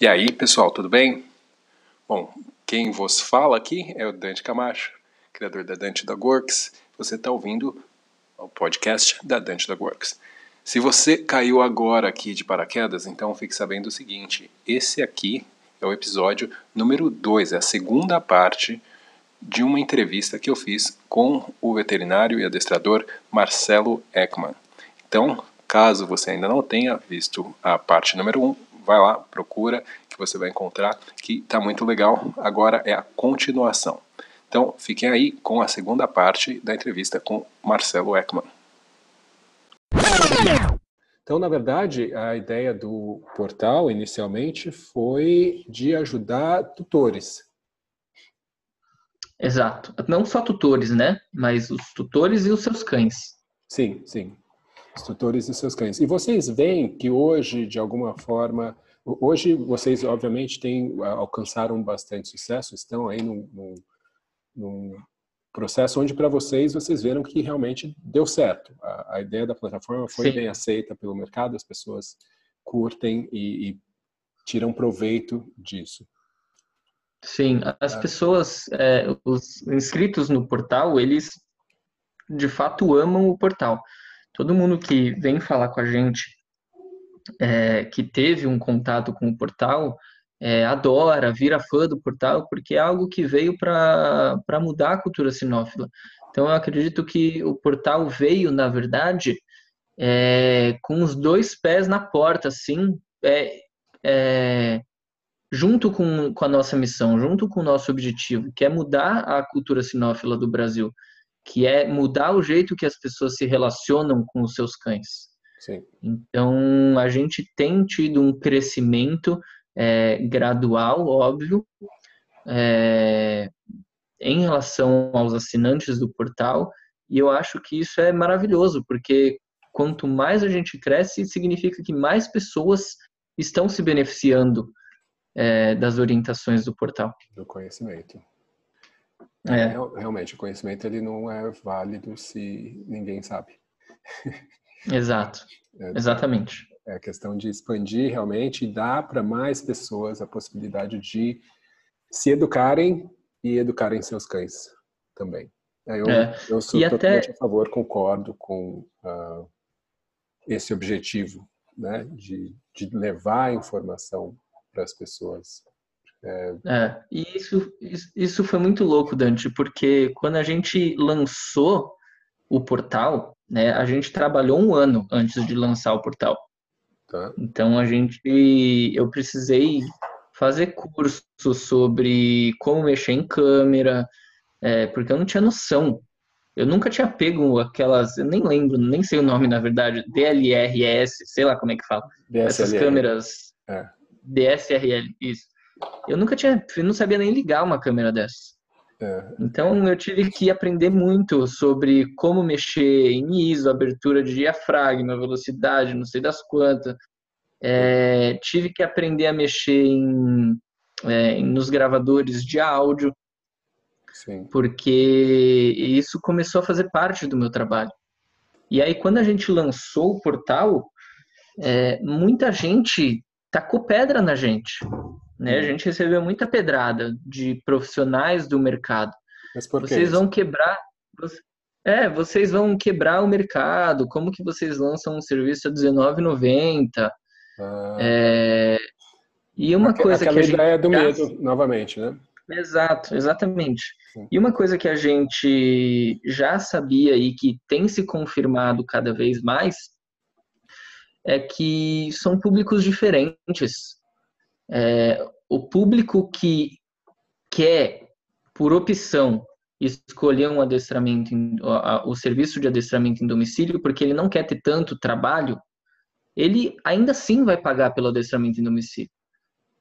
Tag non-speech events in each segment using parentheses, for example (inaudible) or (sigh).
E aí, pessoal, tudo bem? Bom, quem vos fala aqui é o Dante Camacho, criador da Dante Dog Works. Você está ouvindo o podcast da Dante Dog Works. Se você caiu agora aqui de paraquedas, então fique sabendo o seguinte: esse aqui é o episódio número 2, é a segunda parte de uma entrevista que eu fiz com o veterinário e adestrador Marcelo Ekman. Então, caso você ainda não tenha visto a parte número 1, um, vai lá, procura, que você vai encontrar que está muito legal. Agora é a continuação. Então, fiquem aí com a segunda parte da entrevista com Marcelo Ekman. Então, na verdade, a ideia do portal inicialmente foi de ajudar tutores. Exato. Não só tutores, né? Mas os tutores e os seus cães. Sim, sim. Os tutores e seus cães. E vocês veem que hoje, de alguma forma, hoje vocês obviamente têm alcançaram bastante sucesso, estão aí num, num, num processo onde para vocês vocês viram que realmente deu certo. A, a ideia da plataforma foi Sim. bem aceita pelo mercado, as pessoas curtem e, e tiram proveito disso. Sim, as é. pessoas, é, os inscritos no portal, eles de fato amam o portal. Todo mundo que vem falar com a gente, é, que teve um contato com o portal, é, adora, vira fã do portal, porque é algo que veio para mudar a cultura sinófila. Então, eu acredito que o portal veio, na verdade, é, com os dois pés na porta, assim, é, é, junto com, com a nossa missão, junto com o nosso objetivo, que é mudar a cultura sinófila do Brasil, que é mudar o jeito que as pessoas se relacionam com os seus cães. Sim. Então, a gente tem tido um crescimento é, gradual, óbvio, é, em relação aos assinantes do portal, e eu acho que isso é maravilhoso, porque quanto mais a gente cresce, significa que mais pessoas estão se beneficiando é, das orientações do portal. Do conhecimento. É. Realmente, o conhecimento ele não é válido se ninguém sabe. (laughs) Exato, é, exatamente. É a questão de expandir realmente e dar para mais pessoas a possibilidade de se educarem e educarem seus cães também. É, eu, é. eu sou e totalmente até... a favor, concordo com uh, esse objetivo, né, de, de levar a informação para as pessoas. É... é, e isso, isso foi muito louco, Dante, porque quando a gente lançou o portal, né, a gente trabalhou um ano antes de lançar o portal. Tá. Então a gente, eu precisei fazer curso sobre como mexer em câmera, é, porque eu não tinha noção. Eu nunca tinha pego aquelas, eu nem lembro, nem sei o nome na verdade, DLRS, sei lá como é que fala. DSLR. Essas câmeras. É. DSRL, isso. Eu nunca tinha, não sabia nem ligar uma câmera dessa. É. Então eu tive que aprender muito sobre como mexer em ISO, abertura de diafragma, velocidade, não sei das quantas. É, tive que aprender a mexer em, é, nos gravadores de áudio, Sim. porque isso começou a fazer parte do meu trabalho. E aí quando a gente lançou o portal, é, muita gente tacou pedra na gente. Né? A uhum. gente recebeu muita pedrada de profissionais do mercado. Mas por vocês vão quebrar. É, vocês vão quebrar o mercado. Como que vocês lançam um serviço a R$19,90? Ah. É... E uma coisa Aquela que a ideia gente... do medo, novamente, né? Exato, exatamente. Sim. E uma coisa que a gente já sabia e que tem se confirmado cada vez mais é que são públicos diferentes. É, o público que quer, por opção, escolher um adestramento, o serviço de adestramento em domicílio, porque ele não quer ter tanto trabalho, ele ainda assim vai pagar pelo adestramento em domicílio.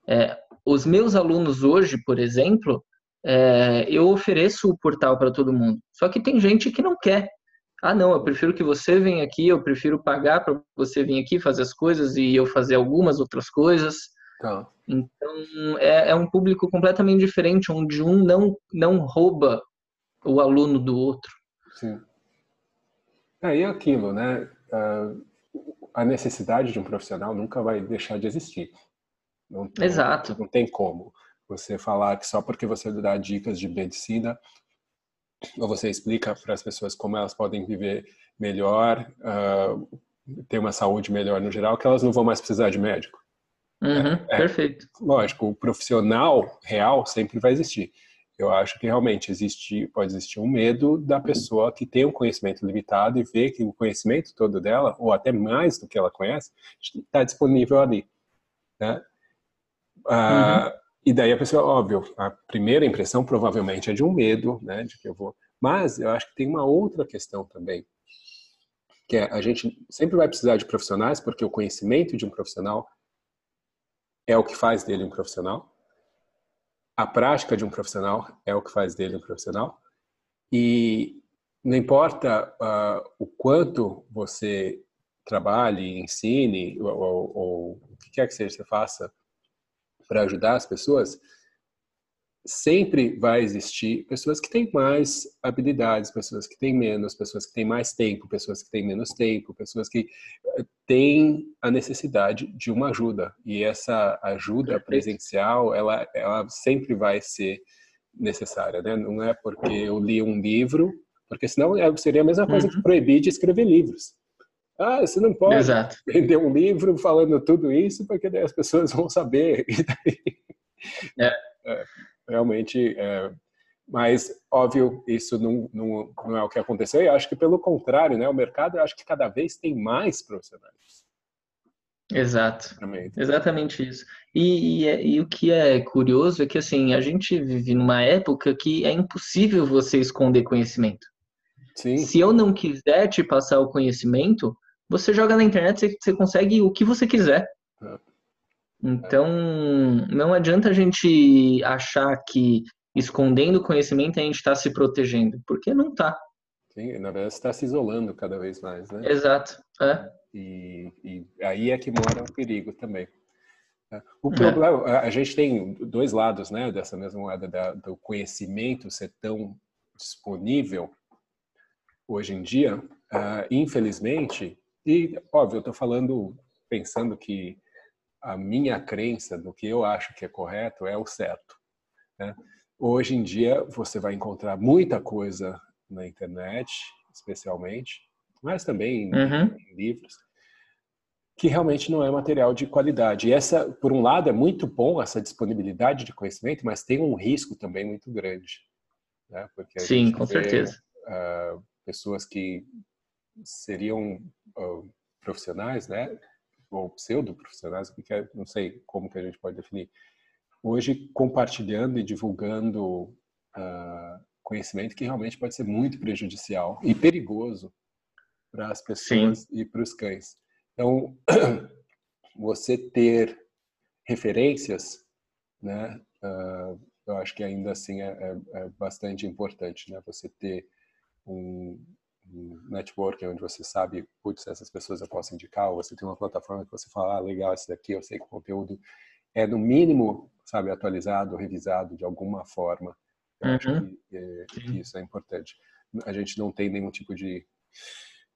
É, os meus alunos hoje, por exemplo, é, eu ofereço o portal para todo mundo. Só que tem gente que não quer. Ah, não, eu prefiro que você venha aqui, eu prefiro pagar para você vir aqui fazer as coisas e eu fazer algumas outras coisas. Tá. Então, é, é, um público completamente diferente, onde um não, não rouba o aluno do outro. Sim. É, e aquilo, né? Uh, a necessidade de um profissional nunca vai deixar de existir. Não, Exato. Não, não tem como você falar que só porque você dá dicas de medicina você explica para as pessoas como elas podem viver melhor, uh, ter uma saúde melhor no geral, que elas não vão mais precisar de médico. Uhum, é, perfeito. Lógico, o profissional real sempre vai existir. Eu acho que realmente existe, pode existir um medo da pessoa que tem um conhecimento limitado e vê que o conhecimento todo dela, ou até mais do que ela conhece, está disponível ali. Né? Ah, uhum. E daí a pessoa, óbvio, a primeira impressão provavelmente é de um medo, né, de que eu vou. Mas eu acho que tem uma outra questão também, que é a gente sempre vai precisar de profissionais, porque o conhecimento de um profissional é o que faz dele um profissional a prática de um profissional é o que faz dele um profissional. E não importa uh, o quanto você trabalhe, ensine, ou, ou, ou, o que quer que seja que você faça para ajudar as pessoas, sempre vai existir pessoas que têm mais habilidades, pessoas que têm menos, pessoas que têm mais tempo, pessoas que têm menos tempo, pessoas que eh, têm a necessidade de uma ajuda. E essa ajuda presencial, ela, ela sempre vai ser necessária, né? Não é porque eu li um livro, porque senão é, seria a mesma coisa uhum. que proibir de escrever livros. Ah, você não pode Exato. (laughs) vender um livro falando tudo isso, porque daí as pessoas vão saber. (laughs) É. é realmente. É, mas, óbvio, isso não, não, não, é o que aconteceu. E acho que, pelo contrário, né, o mercado, acho que cada vez tem mais profissionais. Exato. Exatamente isso. E, e, é, e, o que é curioso é que, assim, a gente vive numa época que é impossível você esconder conhecimento. Sim. Se eu não quiser te passar o conhecimento, você joga na internet, você, você consegue o que você quiser. É. Então, não adianta a gente achar que escondendo conhecimento a gente está se protegendo, porque não está. Sim, na verdade está se isolando cada vez mais, né? Exato. É. E, e aí é que mora o perigo também. O é. problema, é. a gente tem dois lados, né, dessa mesma moeda da, do conhecimento ser tão disponível hoje em dia. Uh, infelizmente, e óbvio, eu estou falando pensando que a minha crença do que eu acho que é correto é o certo. Né? Hoje em dia você vai encontrar muita coisa na internet, especialmente, mas também uhum. em livros, que realmente não é material de qualidade. E essa, por um lado, é muito bom essa disponibilidade de conhecimento, mas tem um risco também muito grande, né? Porque Sim, com vê, certeza. Uh, pessoas que seriam profissionais, né? ou pseudo-profissionais, o que é, não sei como que a gente pode definir, hoje compartilhando e divulgando uh, conhecimento que realmente pode ser muito prejudicial e perigoso para as pessoas Sim. e para os cães. Então, (clears throat) você ter referências, né, uh, eu acho que ainda assim é, é, é bastante importante, né, você ter um, networking onde você sabe, putz, essas pessoas eu posso indicar, ou você tem uma plataforma que você fala, ah, legal, esse daqui eu sei que o conteúdo é no mínimo, sabe, atualizado, revisado de alguma forma. Eu uhum. acho que, é, que, isso é importante. A gente não tem nenhum tipo de,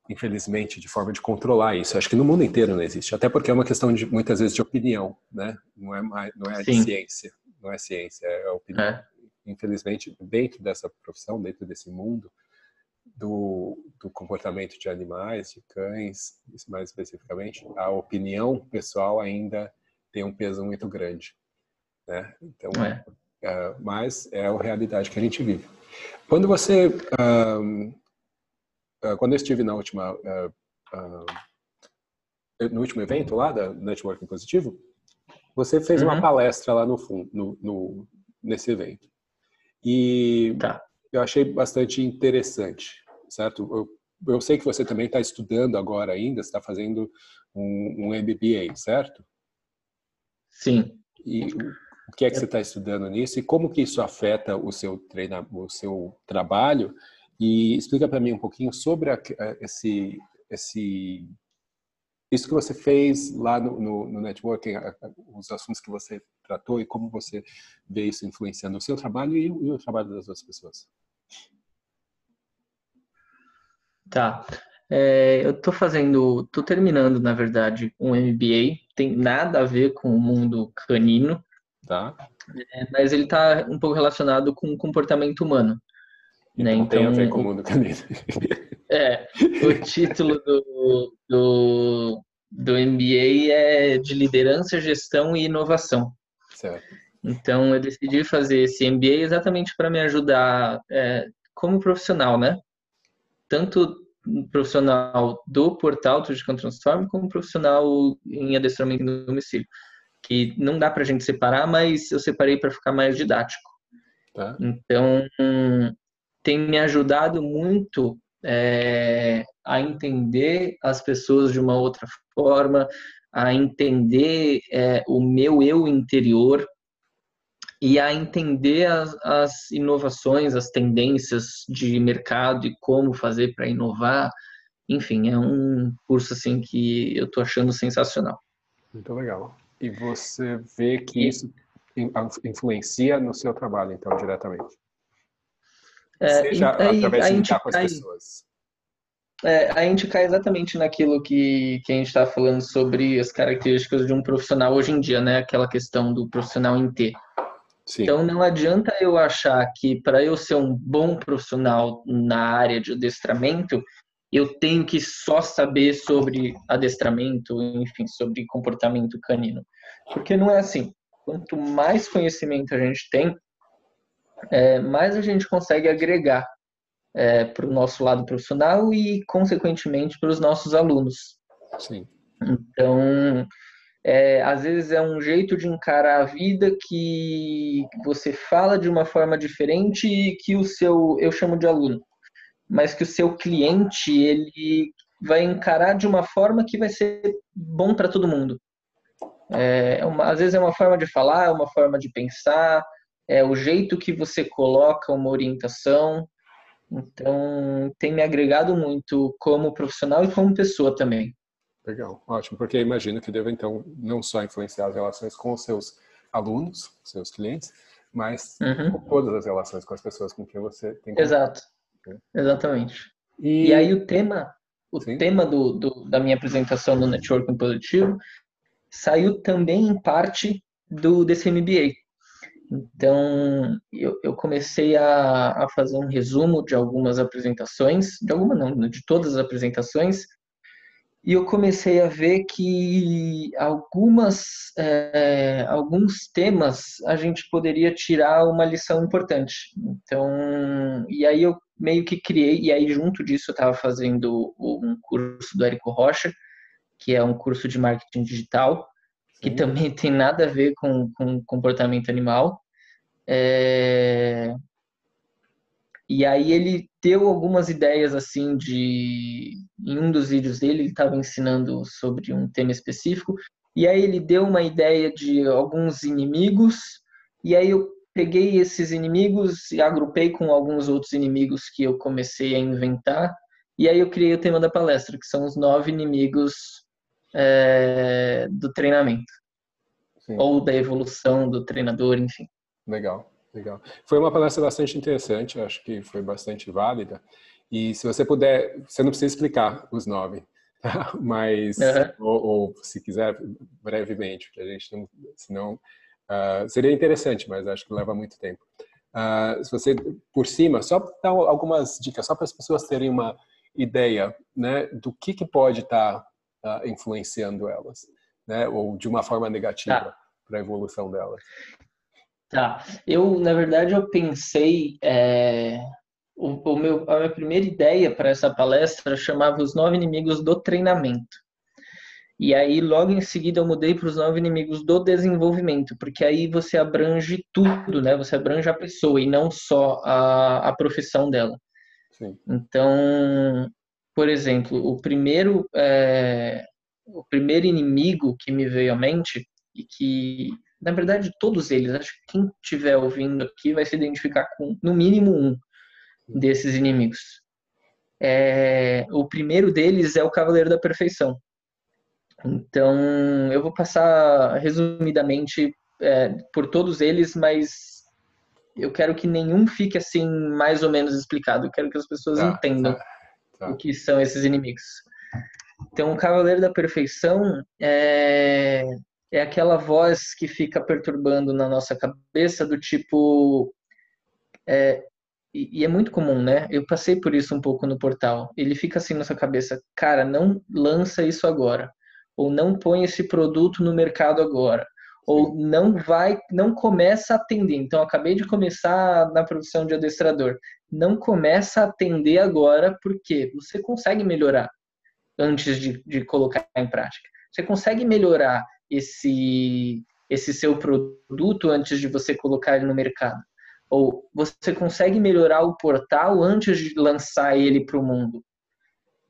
infelizmente, de forma de controlar isso. Acho que no mundo inteiro não existe, até porque é uma questão de muitas vezes de opinião, né? Não é mais, não é ciência, não é ciência, é opinião. É. Infelizmente, dentro dessa profissão, dentro desse mundo, do, do, comportamento de animais, de cães, mais especificamente, a opinião pessoal ainda tem um peso muito grande, né? Então, é. Uh, mas é a realidade que a gente vive. Quando você, uh, uh, quando eu estive na última, no último evento lá da Networking Positivo, você fez uhum. uma palestra lá no, no, no nesse evento e tá eu achei bastante interessante, certo? Eu, eu sei que você também está estudando agora ainda, está fazendo um, um, MBA, certo? Sim. E o que é que você está estudando nisso e como que isso afeta o seu treino, o seu trabalho? E explica para mim um pouquinho sobre a, esse esse isso que você fez lá no, no, no networking, os assuntos que você tratou e como você vê isso influenciando o seu trabalho e, e o trabalho das outras pessoas. Tá. É, eu tô fazendo, tô terminando, na verdade, um MBA. Tem nada a ver com o mundo canino. Tá. É, mas ele tá um pouco relacionado com o comportamento humano. Então, né? então tem a ver com o mundo canino. (laughs) É, o título do, do, do MBA é de liderança, gestão e inovação. Certo. Então eu decidi fazer esse MBA exatamente para me ajudar é, como profissional, né? Tanto profissional do portal Tudican Transform como profissional em adestramento no domicílio. Que não dá para a gente separar, mas eu separei para ficar mais didático. Tá. Então, tem me ajudado muito é, a entender as pessoas de uma outra forma, a entender é, o meu eu interior e a entender as, as inovações, as tendências de mercado e como fazer para inovar. Enfim, é um curso assim que eu estou achando sensacional. Muito legal. E você vê que e... isso influencia no seu trabalho, então, diretamente? É, Seja aí, através de lidar com as pessoas. É, a gente cai exatamente naquilo que, que a gente está falando sobre as características de um profissional hoje em dia, né? Aquela questão do profissional em T. Sim. Então não adianta eu achar que para eu ser um bom profissional na área de adestramento, eu tenho que só saber sobre adestramento, enfim, sobre comportamento canino. Porque não é assim. Quanto mais conhecimento a gente tem, é, mais a gente consegue agregar é, para o nosso lado profissional e, consequentemente, para os nossos alunos. Sim. Então, é, às vezes é um jeito de encarar a vida que você fala de uma forma diferente e que o seu, eu chamo de aluno, mas que o seu cliente ele vai encarar de uma forma que vai ser bom para todo mundo. É uma, às vezes é uma forma de falar, é uma forma de pensar, é o jeito que você coloca uma orientação. Então, tem me agregado muito como profissional e como pessoa também. Legal, ótimo, porque imagino que deva então não só influenciar as relações com os seus alunos, seus clientes, mas uhum. com todas as relações com as pessoas com quem você tem contato. Exato, né? exatamente. E... e... aí o tema, o Sim. tema do, do, da minha apresentação no Networking Positivo saiu também em parte do desse MBA. Então, eu, eu comecei a, a fazer um resumo de algumas apresentações, de alguma não, de todas as apresentações, e eu comecei a ver que algumas, é, alguns temas a gente poderia tirar uma lição importante. Então, e aí eu meio que criei, e aí junto disso eu estava fazendo um curso do Érico Rocha, que é um curso de marketing digital, que Sim. também tem nada a ver com, com comportamento animal. É, e aí ele deu algumas ideias assim de em um dos vídeos dele ele estava ensinando sobre um tema específico. E aí ele deu uma ideia de alguns inimigos. E aí eu peguei esses inimigos e agrupei com alguns outros inimigos que eu comecei a inventar. E aí eu criei o tema da palestra que são os nove inimigos é, do treinamento. Sim. ou da evolução do treinador enfim. Legal Legal. Foi uma palestra bastante interessante, acho que foi bastante válida. E se você puder, você não precisa explicar os nove, tá? (laughs) mas uhum. ou, ou, se quiser brevemente, que a gente não, senão uh, seria interessante, mas acho que leva muito tempo. Uh, se você por cima, só dar algumas dicas, só para as pessoas terem uma ideia, né, do que que pode estar tá, uh, influenciando elas, né, ou de uma forma negativa tá. para a evolução delas. Tá. Eu, na verdade, eu pensei. É, o, o, meu, a minha primeira ideia para essa palestra chamava Os Nove Inimigos do Treinamento. E aí, logo em seguida, eu mudei para os nove inimigos do desenvolvimento, porque aí você abrange tudo, né? Você abrange a pessoa e não só a, a profissão dela. Sim. Então, por exemplo, o primeiro, é, o primeiro inimigo que me veio à mente e que na verdade, todos eles, acho que quem estiver ouvindo aqui vai se identificar com, no mínimo, um desses inimigos. É, o primeiro deles é o Cavaleiro da Perfeição. Então, eu vou passar resumidamente é, por todos eles, mas eu quero que nenhum fique assim mais ou menos explicado. Eu quero que as pessoas tá, entendam. Tá. tá. o que são esses inimigos. Então, o Cavaleiro da Perfeição é, é aquela voz que fica perturbando na nossa cabeça do tipo é, e, é muito comum, né? Eu passei por isso um pouco no portal. Ele fica assim na sua cabeça, cara, não lança isso agora, ou não põe esse produto no mercado agora, ou não vai, não começa a atender. Então, acabei de começar na profissão de adestrador. Não começa a atender agora, porque você consegue melhorar antes de, de colocar em prática. Você consegue melhorar esse, esse seu produto antes de você colocar ele no mercado. Ou você consegue melhorar o portal antes de lançar ele para o mundo.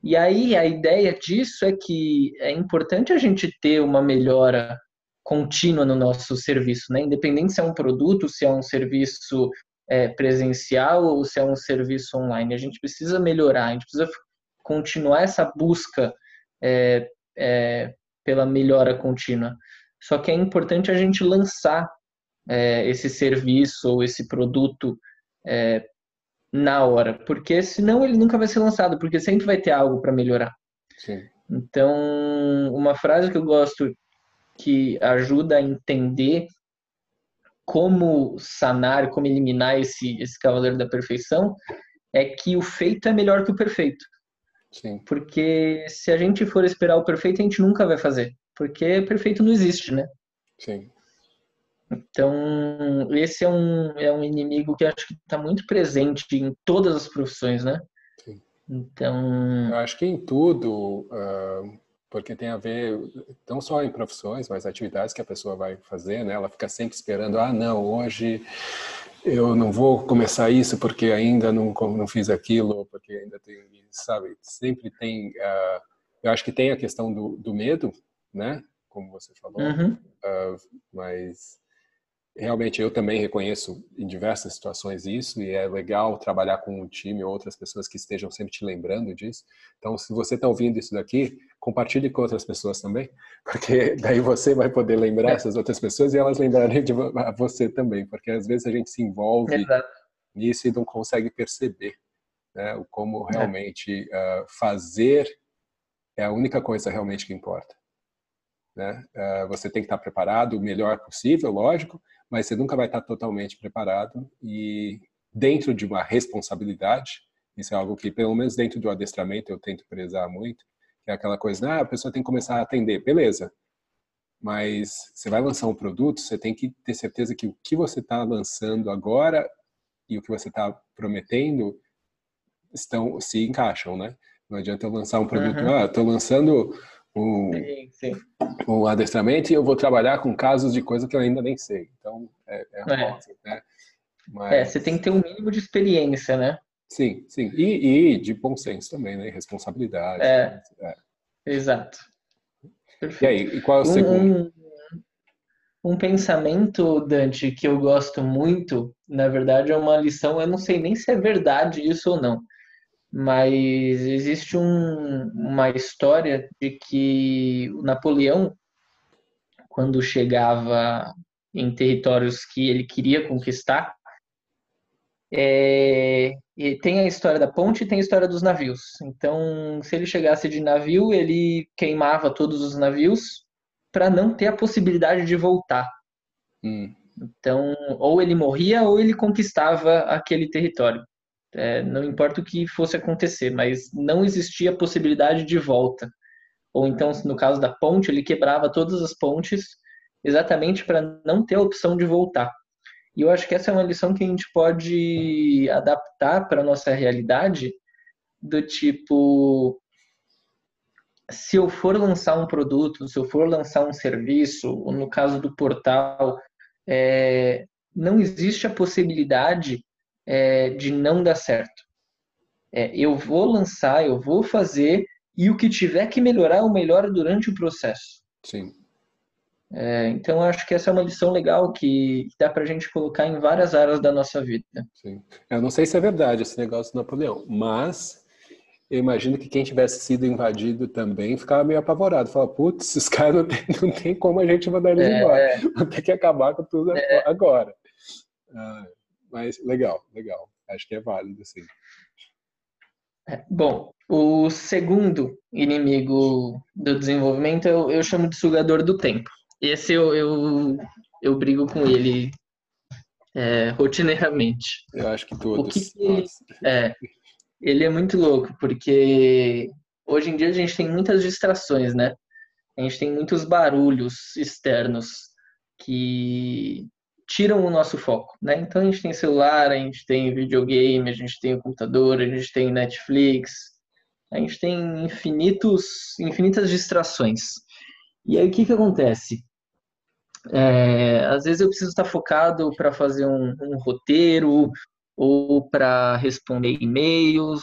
E aí a ideia disso é que é importante a gente ter uma melhora contínua no nosso serviço, né? Independente se é um produto, se é um serviço é, presencial ou se é um serviço online, a gente precisa melhorar, a gente precisa continuar essa busca é, é, pela melhora contínua. Só que é importante a gente lançar é, esse serviço ou esse produto é, na hora, porque senão ele nunca vai ser lançado, porque sempre vai ter algo para melhorar. Sim. Então, uma frase que eu gosto que ajuda a entender como sanar, como eliminar esse, esse cavaleiro da perfeição, é que o feito é melhor que o perfeito. Sim. Porque se a gente for esperar o perfeito, a gente nunca vai fazer. Porque perfeito não existe, né? Sim. Então, esse é um, é um inimigo que acho que está muito presente em todas as profissões, né? Sim. Então. Eu acho que em tudo, uh, porque tem a ver não só em profissões, mas atividades que a pessoa vai fazer, né? Ela fica sempre esperando, ah, não, hoje eu não vou começar isso porque ainda não, não fiz aquilo, porque ainda tem, sabe? Sempre tem. Uh, eu acho que tem a questão do, do medo, né? Como você falou, uhum. uh, mas realmente eu também reconheço em diversas situações isso e é legal trabalhar com um time ou outras pessoas que estejam sempre te lembrando disso. Então, se você está ouvindo isso daqui, compartilhe com outras pessoas também, (laughs) porque daí você vai poder lembrar essas outras pessoas e elas lembrarem de você também, porque às vezes a gente se envolve Exato. nisso e não consegue perceber né, como é. realmente é. uh, fazer é a única coisa realmente que importa. Né? Uh, você tem que estar preparado o melhor possível, lógico, mas você nunca vai estar totalmente preparado e dentro de uma responsabilidade, isso é algo que, pelo menos dentro do adestramento, eu tento prezar muito, que é aquela coisa, ah, a pessoa tem que começar a atender, beleza, mas você vai lançar um produto, você tem que ter certeza que o que você está lançando agora e o que você está prometendo estão se encaixam, né? Não adianta eu lançar um produto, uhum. ah, estou lançando um, sim, sim. um adestramento e eu vou trabalhar com casos de coisa que eu ainda nem sei. Então, é, é, é. Rosa, né? Mas... é, você tem que ter um mínimo de experiência, né? Sim, sim. E, e de bom senso também, né? Responsabilidade. É, é. exato. Perfeito. E aí, e qual é o segundo? Um, um pensamento, Dante, que eu gosto muito, na verdade, é uma lição, eu não sei nem se é verdade isso ou não, mas existe um, uma história de que o Napoleão, quando chegava em territórios que ele queria conquistar, é, tem a história da ponte e tem a história dos navios. Então, se ele chegasse de navio, ele queimava todos os navios para não ter a possibilidade de voltar. Hum. Então, ou ele morria ou ele conquistava aquele território. É, não importa o que fosse acontecer, mas não existia possibilidade de volta. Ou então, no caso da ponte, ele quebrava todas as pontes exatamente para não ter a opção de voltar. E eu acho que essa é uma lição que a gente pode adaptar para a nossa realidade, do tipo, se eu for lançar um produto, se eu for lançar um serviço, ou no caso do portal, é, não existe a possibilidade é, de não dar certo. É, eu vou lançar, eu vou fazer, e o que tiver que melhorar, eu melhoro durante o processo. Sim. É, então, acho que essa é uma lição legal que dá para a gente colocar em várias áreas da nossa vida. Sim. Eu não sei se é verdade esse negócio do Napoleão, mas eu imagino que quem tivesse sido invadido também ficava meio apavorado. Fala, putz, esses (laughs) caras não tem, não tem como a gente mandar eles é, embora. Vou ter que acabar com tudo é. agora. Ah, mas legal, legal. Acho que é válido, sim. É, bom, o segundo inimigo do desenvolvimento eu, eu chamo de sugador do tempo. Esse eu, eu, eu brigo com ele é, rotineiramente. Eu acho que todos. O que que ele, é, ele é muito louco, porque hoje em dia a gente tem muitas distrações, né? A gente tem muitos barulhos externos que tiram o nosso foco, né? Então a gente tem celular, a gente tem videogame, a gente tem computador, a gente tem Netflix, a gente tem infinitos, infinitas distrações. E aí o que que acontece? É, às vezes eu preciso estar focado para fazer um, um roteiro ou para responder e-mails.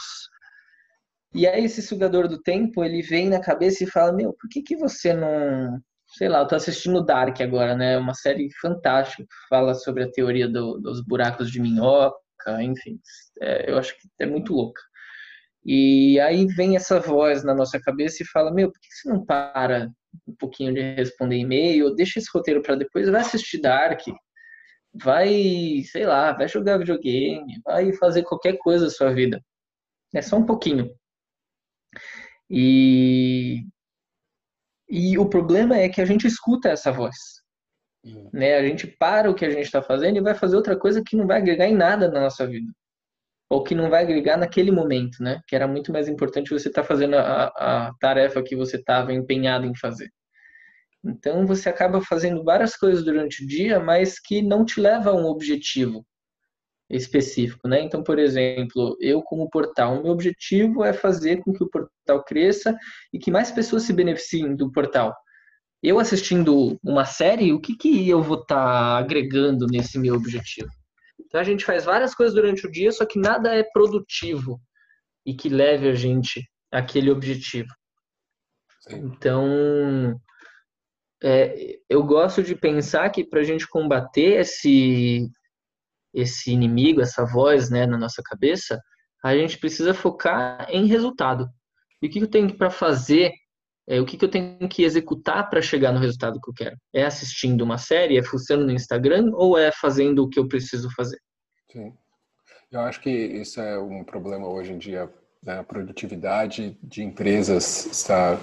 E aí esse sugador do tempo, ele vem na cabeça e fala, meu, por que, que você não... Sei lá, eu tô assistindo Dark agora, né? Uma série fantástica que fala sobre a teoria do, dos buracos de minhoca, enfim. É, eu acho que é muito louca. E aí vem essa voz na nossa cabeça e fala, meu, por que você não para um pouquinho de responder e-mail, deixa esse roteiro para depois, vai assistir Dark, vai, sei lá, vai jogar videogame, vai fazer qualquer coisa da sua vida. É só um pouquinho. E, e o problema é que a gente escuta essa voz. Uhum. Né? A gente para o que a gente está fazendo e vai fazer outra coisa que não vai agregar em nada na nossa vida. Ou que não vai agregar naquele momento, né? Que era muito mais importante você estar tá fazendo a, a tarefa que você estava empenhado em fazer. Então você acaba fazendo várias coisas durante o dia, mas que não te leva a um objetivo específico, né? Então, por exemplo, eu como portal, o meu objetivo é fazer com que o portal cresça e que mais pessoas se beneficiem do portal. Eu assistindo uma série, o que, que eu vou estar tá agregando nesse meu objetivo? Então a gente faz várias coisas durante o dia, só que nada é produtivo e que leve a gente àquele objetivo. Sim. Então, é, eu gosto de pensar que para a gente combater esse esse inimigo, essa voz, né, na nossa cabeça, a gente precisa focar em resultado. E o que eu tenho para fazer? É, o que, eu tenho que executar para chegar no resultado que eu quero? É assistindo uma série? É fuçando no Instagram? Ou é fazendo o que eu preciso fazer? Sim. Eu acho que isso é um problema hoje em dia. Né? A produtividade de empresas está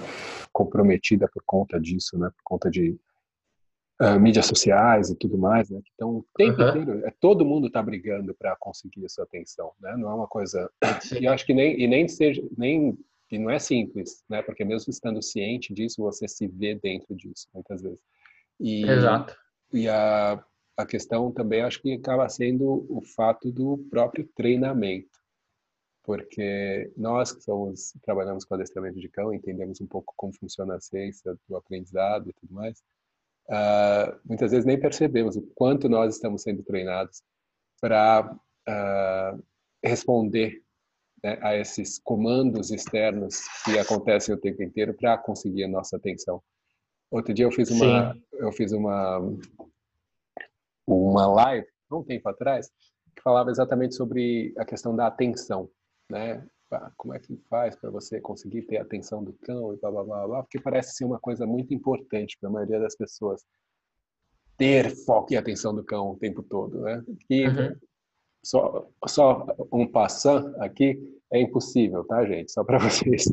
comprometida por conta disso, né? Por conta de uh, mídias sociais e tudo mais, né? Então, o tempo uhum. inteiro, é, todo mundo está brigando para conseguir a sua atenção, né? Não é uma coisa... Sim. E acho que nem, e nem seja... Nem, e não é simples, né? Porque mesmo estando ciente disso, você se vê dentro disso, muitas vezes. E, Exato. E a, a questão também, acho que acaba sendo o fato do próprio treinamento porque nós que somos trabalhamos com adestramento de cão entendemos um pouco como funciona a ciência do aprendizado e tudo mais uh, muitas vezes nem percebemos o quanto nós estamos sendo treinados para uh, responder né, a esses comandos externos que acontecem o tempo inteiro para conseguir a nossa atenção outro dia eu fiz uma Sim. eu fiz uma uma live um tempo atrás que falava exatamente sobre a questão da atenção né? Como é que faz para você conseguir ter a atenção do cão e blá, blá, blá, blá, porque parece ser uma coisa muito importante para a maioria das pessoas ter foco e atenção do cão o tempo todo, né? E uhum. só, só um passant aqui é impossível, tá, gente? Só para (laughs) vocês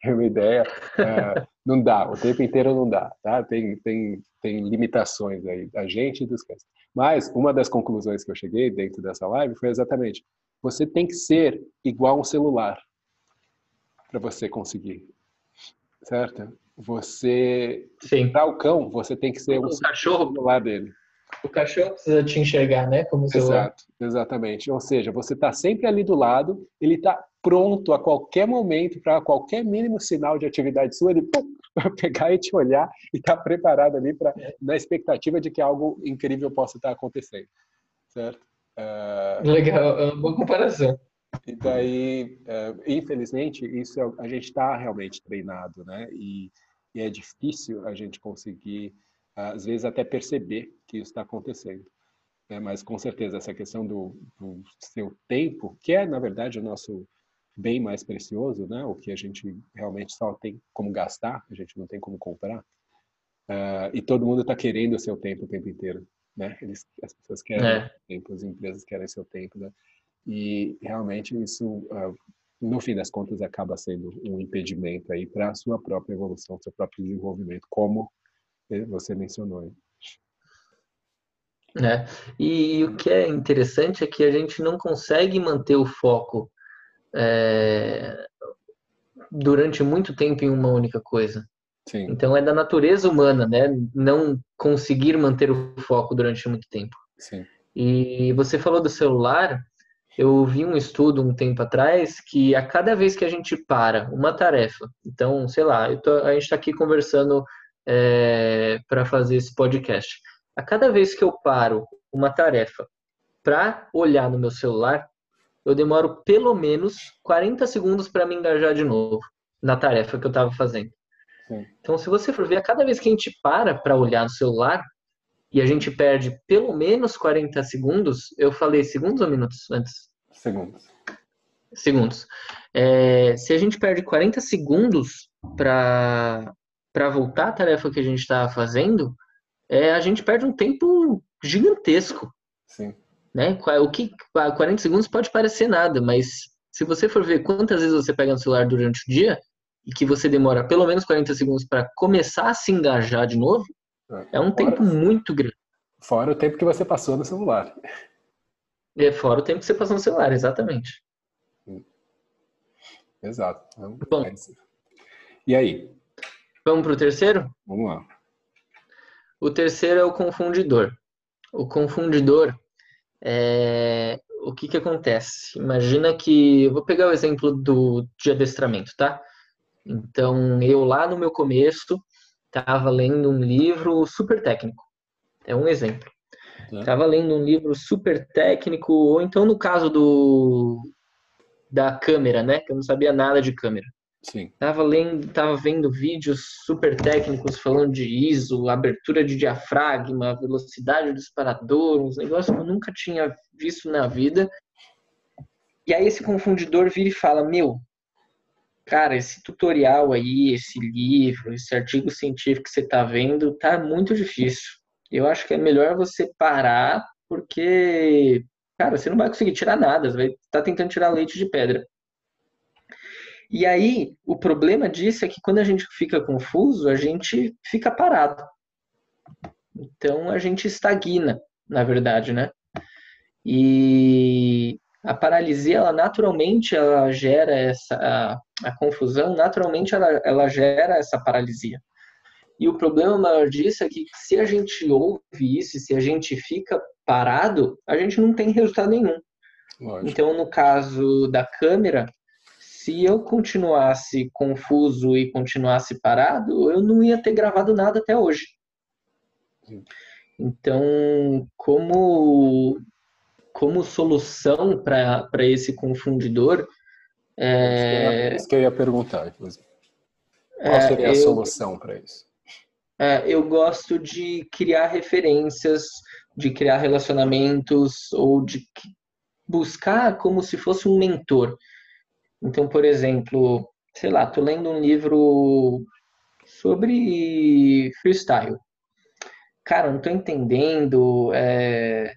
terem uma ideia, é, não dá, o tempo inteiro não dá, tá? Tem, tem, tem limitações aí da gente e dos cães. Mas uma das conclusões que eu cheguei dentro dessa live foi exatamente você tem que ser igual um celular para você conseguir, certo? Você, para o cão, você tem que ser o, o cachorro, celular dele. O cachorro precisa te enxergar, né? Como celular. Exato, exatamente. Ou seja, você está sempre ali do lado, ele está pronto a qualquer momento para qualquer mínimo sinal de atividade sua, ele pum, vai (laughs) pegar e te olhar e está preparado ali para é. na expectativa de que algo incrível possa estar acontecendo, certo? Uh, Legal, é uma boa comparação. E daí, uh, infelizmente, isso é, a gente está realmente treinado, né? E, e, é difícil a gente conseguir, às vezes, até perceber que isso está acontecendo. Né? Mas, com certeza, essa questão do, do, seu tempo, que é, na verdade, o nosso bem mais precioso, né? O que a gente realmente só tem como gastar, a gente não tem como comprar. Uh, e todo mundo está querendo o seu tempo o tempo inteiro né? Eles, as pessoas querem é. tempo, as empresas querem seu tempo, né? E realmente isso uh, no fim das contas acaba sendo um impedimento aí para a sua própria evolução, seu próprio desenvolvimento, como você mencionou. Né? E, o que é interessante é que a gente não consegue manter o foco é, durante muito tempo em uma única coisa. Sim. Então é da natureza humana, né? Não conseguir manter o foco durante muito tempo. Sim. E você falou do celular. Eu vi um estudo um tempo atrás que a cada vez que a gente para uma tarefa, então, sei lá, tô, a gente está aqui conversando é, para fazer esse podcast. A cada vez que eu paro uma tarefa para olhar no meu celular, eu demoro pelo menos 40 segundos para me engajar de novo na tarefa que eu estava fazendo. Sim. Então, se você for ver, a cada vez que a gente para para olhar no celular e a gente perde pelo menos 40 segundos, eu falei segundos ou minutos antes? Segundos. Segundos. É, se a gente perde 40 segundos para voltar à tarefa que a gente estava fazendo, é, a gente perde um tempo gigantesco. Sim. Né? O que 40 segundos pode parecer nada, mas se você for ver quantas vezes você pega no celular durante o dia e que você demora pelo menos 40 segundos para começar a se engajar de novo, é, é um fora, tempo muito grande. Fora o tempo que você passou no celular. É fora o tempo que você passou no celular, exatamente. Exato. Então, Bom, é e aí? Vamos para o terceiro? Vamos lá. O terceiro é o confundidor. O confundidor é, o que que acontece? Imagina que eu vou pegar o exemplo do de adestramento, tá? Então, eu lá no meu começo estava lendo um livro super técnico. É um exemplo. Estava lendo um livro super técnico, ou então no caso do da câmera, né? Que eu não sabia nada de câmera. Sim. Tava lendo, tava vendo vídeos super técnicos falando de ISO, abertura de diafragma, velocidade do disparador, uns negócios que eu nunca tinha visto na vida. E aí esse confundidor vira e fala: "Meu, cara, esse tutorial aí, esse livro, esse artigo científico que você tá vendo, tá muito difícil. Eu acho que é melhor você parar, porque cara, você não vai conseguir tirar nada, você vai estar tá tentando tirar leite de pedra. E aí, o problema disso é que quando a gente fica confuso, a gente fica parado. Então, a gente estagna, na verdade, né? E a paralisia, ela naturalmente, ela gera essa... A, a confusão, naturalmente, ela, ela gera essa paralisia. E o problema maior disso é que se a gente ouve isso, se a gente fica parado, a gente não tem resultado nenhum. Lógico. Então, no caso da câmera, se eu continuasse confuso e continuasse parado, eu não ia ter gravado nada até hoje. Então, como, como solução para esse confundidor. É... Isso que eu ia perguntar, inclusive. Qual é, seria a solução para isso? É, eu gosto de criar referências, de criar relacionamentos ou de buscar como se fosse um mentor. Então, por exemplo, sei lá, tô lendo um livro sobre freestyle. Cara, não tô entendendo. É,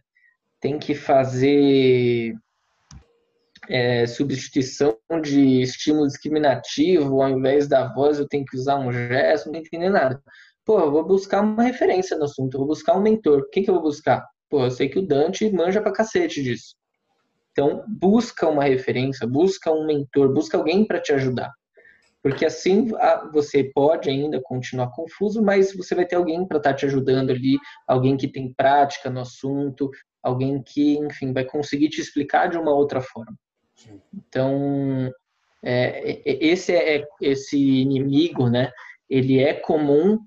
tem que fazer é, substituição de estímulo discriminativo, ao invés da voz eu tenho que usar um gesto, não tô entendendo nada. Pô, eu vou buscar uma referência no assunto, eu vou buscar um mentor. Quem que eu vou buscar? Pô, eu sei que o Dante manja pra cacete disso. Então, busca uma referência, busca um mentor, busca alguém para te ajudar. Porque assim você pode ainda continuar confuso, mas você vai ter alguém para estar tá te ajudando ali, alguém que tem prática no assunto, alguém que, enfim, vai conseguir te explicar de uma outra forma. Então, é, esse é esse inimigo, né? Ele é comum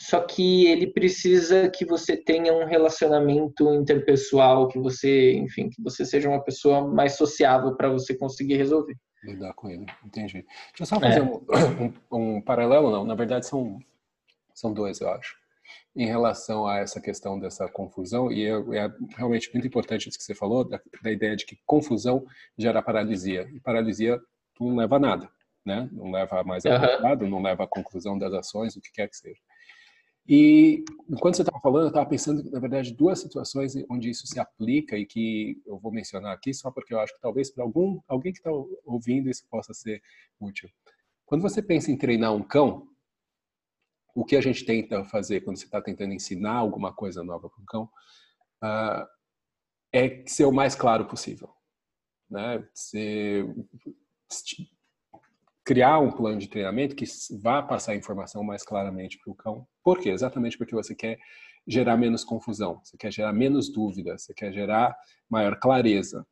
só que ele precisa que você tenha um relacionamento interpessoal, que você, enfim, que você seja uma pessoa mais sociável para você conseguir resolver. Lidar com ele, entendi. Deixa eu só fazer é. um, (coughs) um, um, paralelo, não, na verdade são, são dois, eu acho, em relação a essa questão dessa confusão, e é, é realmente muito importante isso que você falou, da, da ideia de que confusão gera paralisia, e paralisia não leva a nada, né? Não leva mais a uhum. não leva à conclusão das ações, o que quer que seja. E enquanto você estava falando, eu estava pensando, na verdade, duas situações onde isso se aplica e que eu vou mencionar aqui só porque eu acho que talvez para algum alguém que está ouvindo isso possa ser útil. Quando você pensa em treinar um cão, o que a gente tenta fazer quando você está tentando ensinar alguma coisa nova para um cão uh, é ser o mais claro possível, né? Ser, criar um plano de treinamento que vá passar a informação mais claramente para o cão. Por quê? Exatamente porque você quer gerar menos confusão, você quer gerar menos dúvida, você quer gerar maior clareza.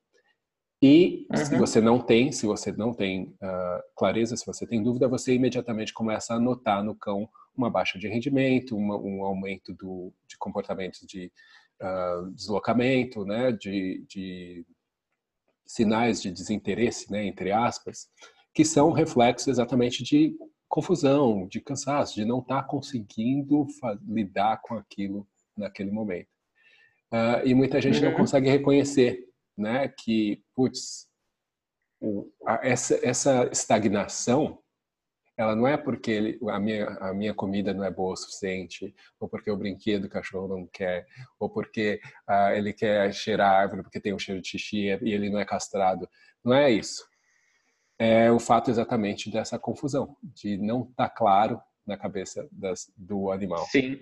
E uhum. se você não tem, se você não tem uh, clareza, se você tem dúvida, você imediatamente começa a notar no cão uma baixa de rendimento, uma, um aumento do, de comportamentos de uh, deslocamento, né, de, de, sinais de desinteresse, né, entre aspas, que são reflexos exatamente de confusão, de cansaço, de não estar tá conseguindo lidar com aquilo naquele momento. Uh, e muita gente uhum. não consegue reconhecer né, que, putz, essa, essa estagnação, ela não é porque ele, a, minha, a minha comida não é boa o suficiente, ou porque o brinquedo do cachorro não quer, ou porque uh, ele quer cheirar a árvore porque tem um cheiro de xixi e ele não é castrado. Não é isso. É o fato exatamente dessa confusão, de não estar tá claro na cabeça das, do animal. Sim.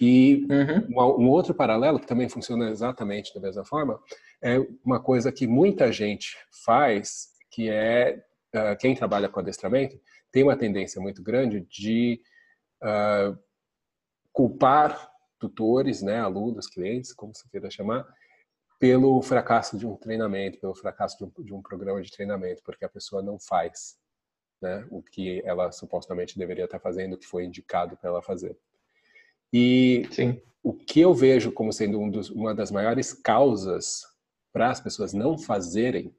E uhum. um outro paralelo, que também funciona exatamente da mesma forma, é uma coisa que muita gente faz, que é uh, quem trabalha com adestramento, tem uma tendência muito grande de uh, culpar tutores, né, alunos, clientes, como você queira chamar, pelo fracasso de um treinamento, pelo fracasso de um, de um programa de treinamento, porque a pessoa não faz né, o que ela supostamente deveria estar fazendo, o que foi indicado para ela fazer. E Sim. o que eu vejo como sendo um dos, uma das maiores causas para as pessoas não fazerem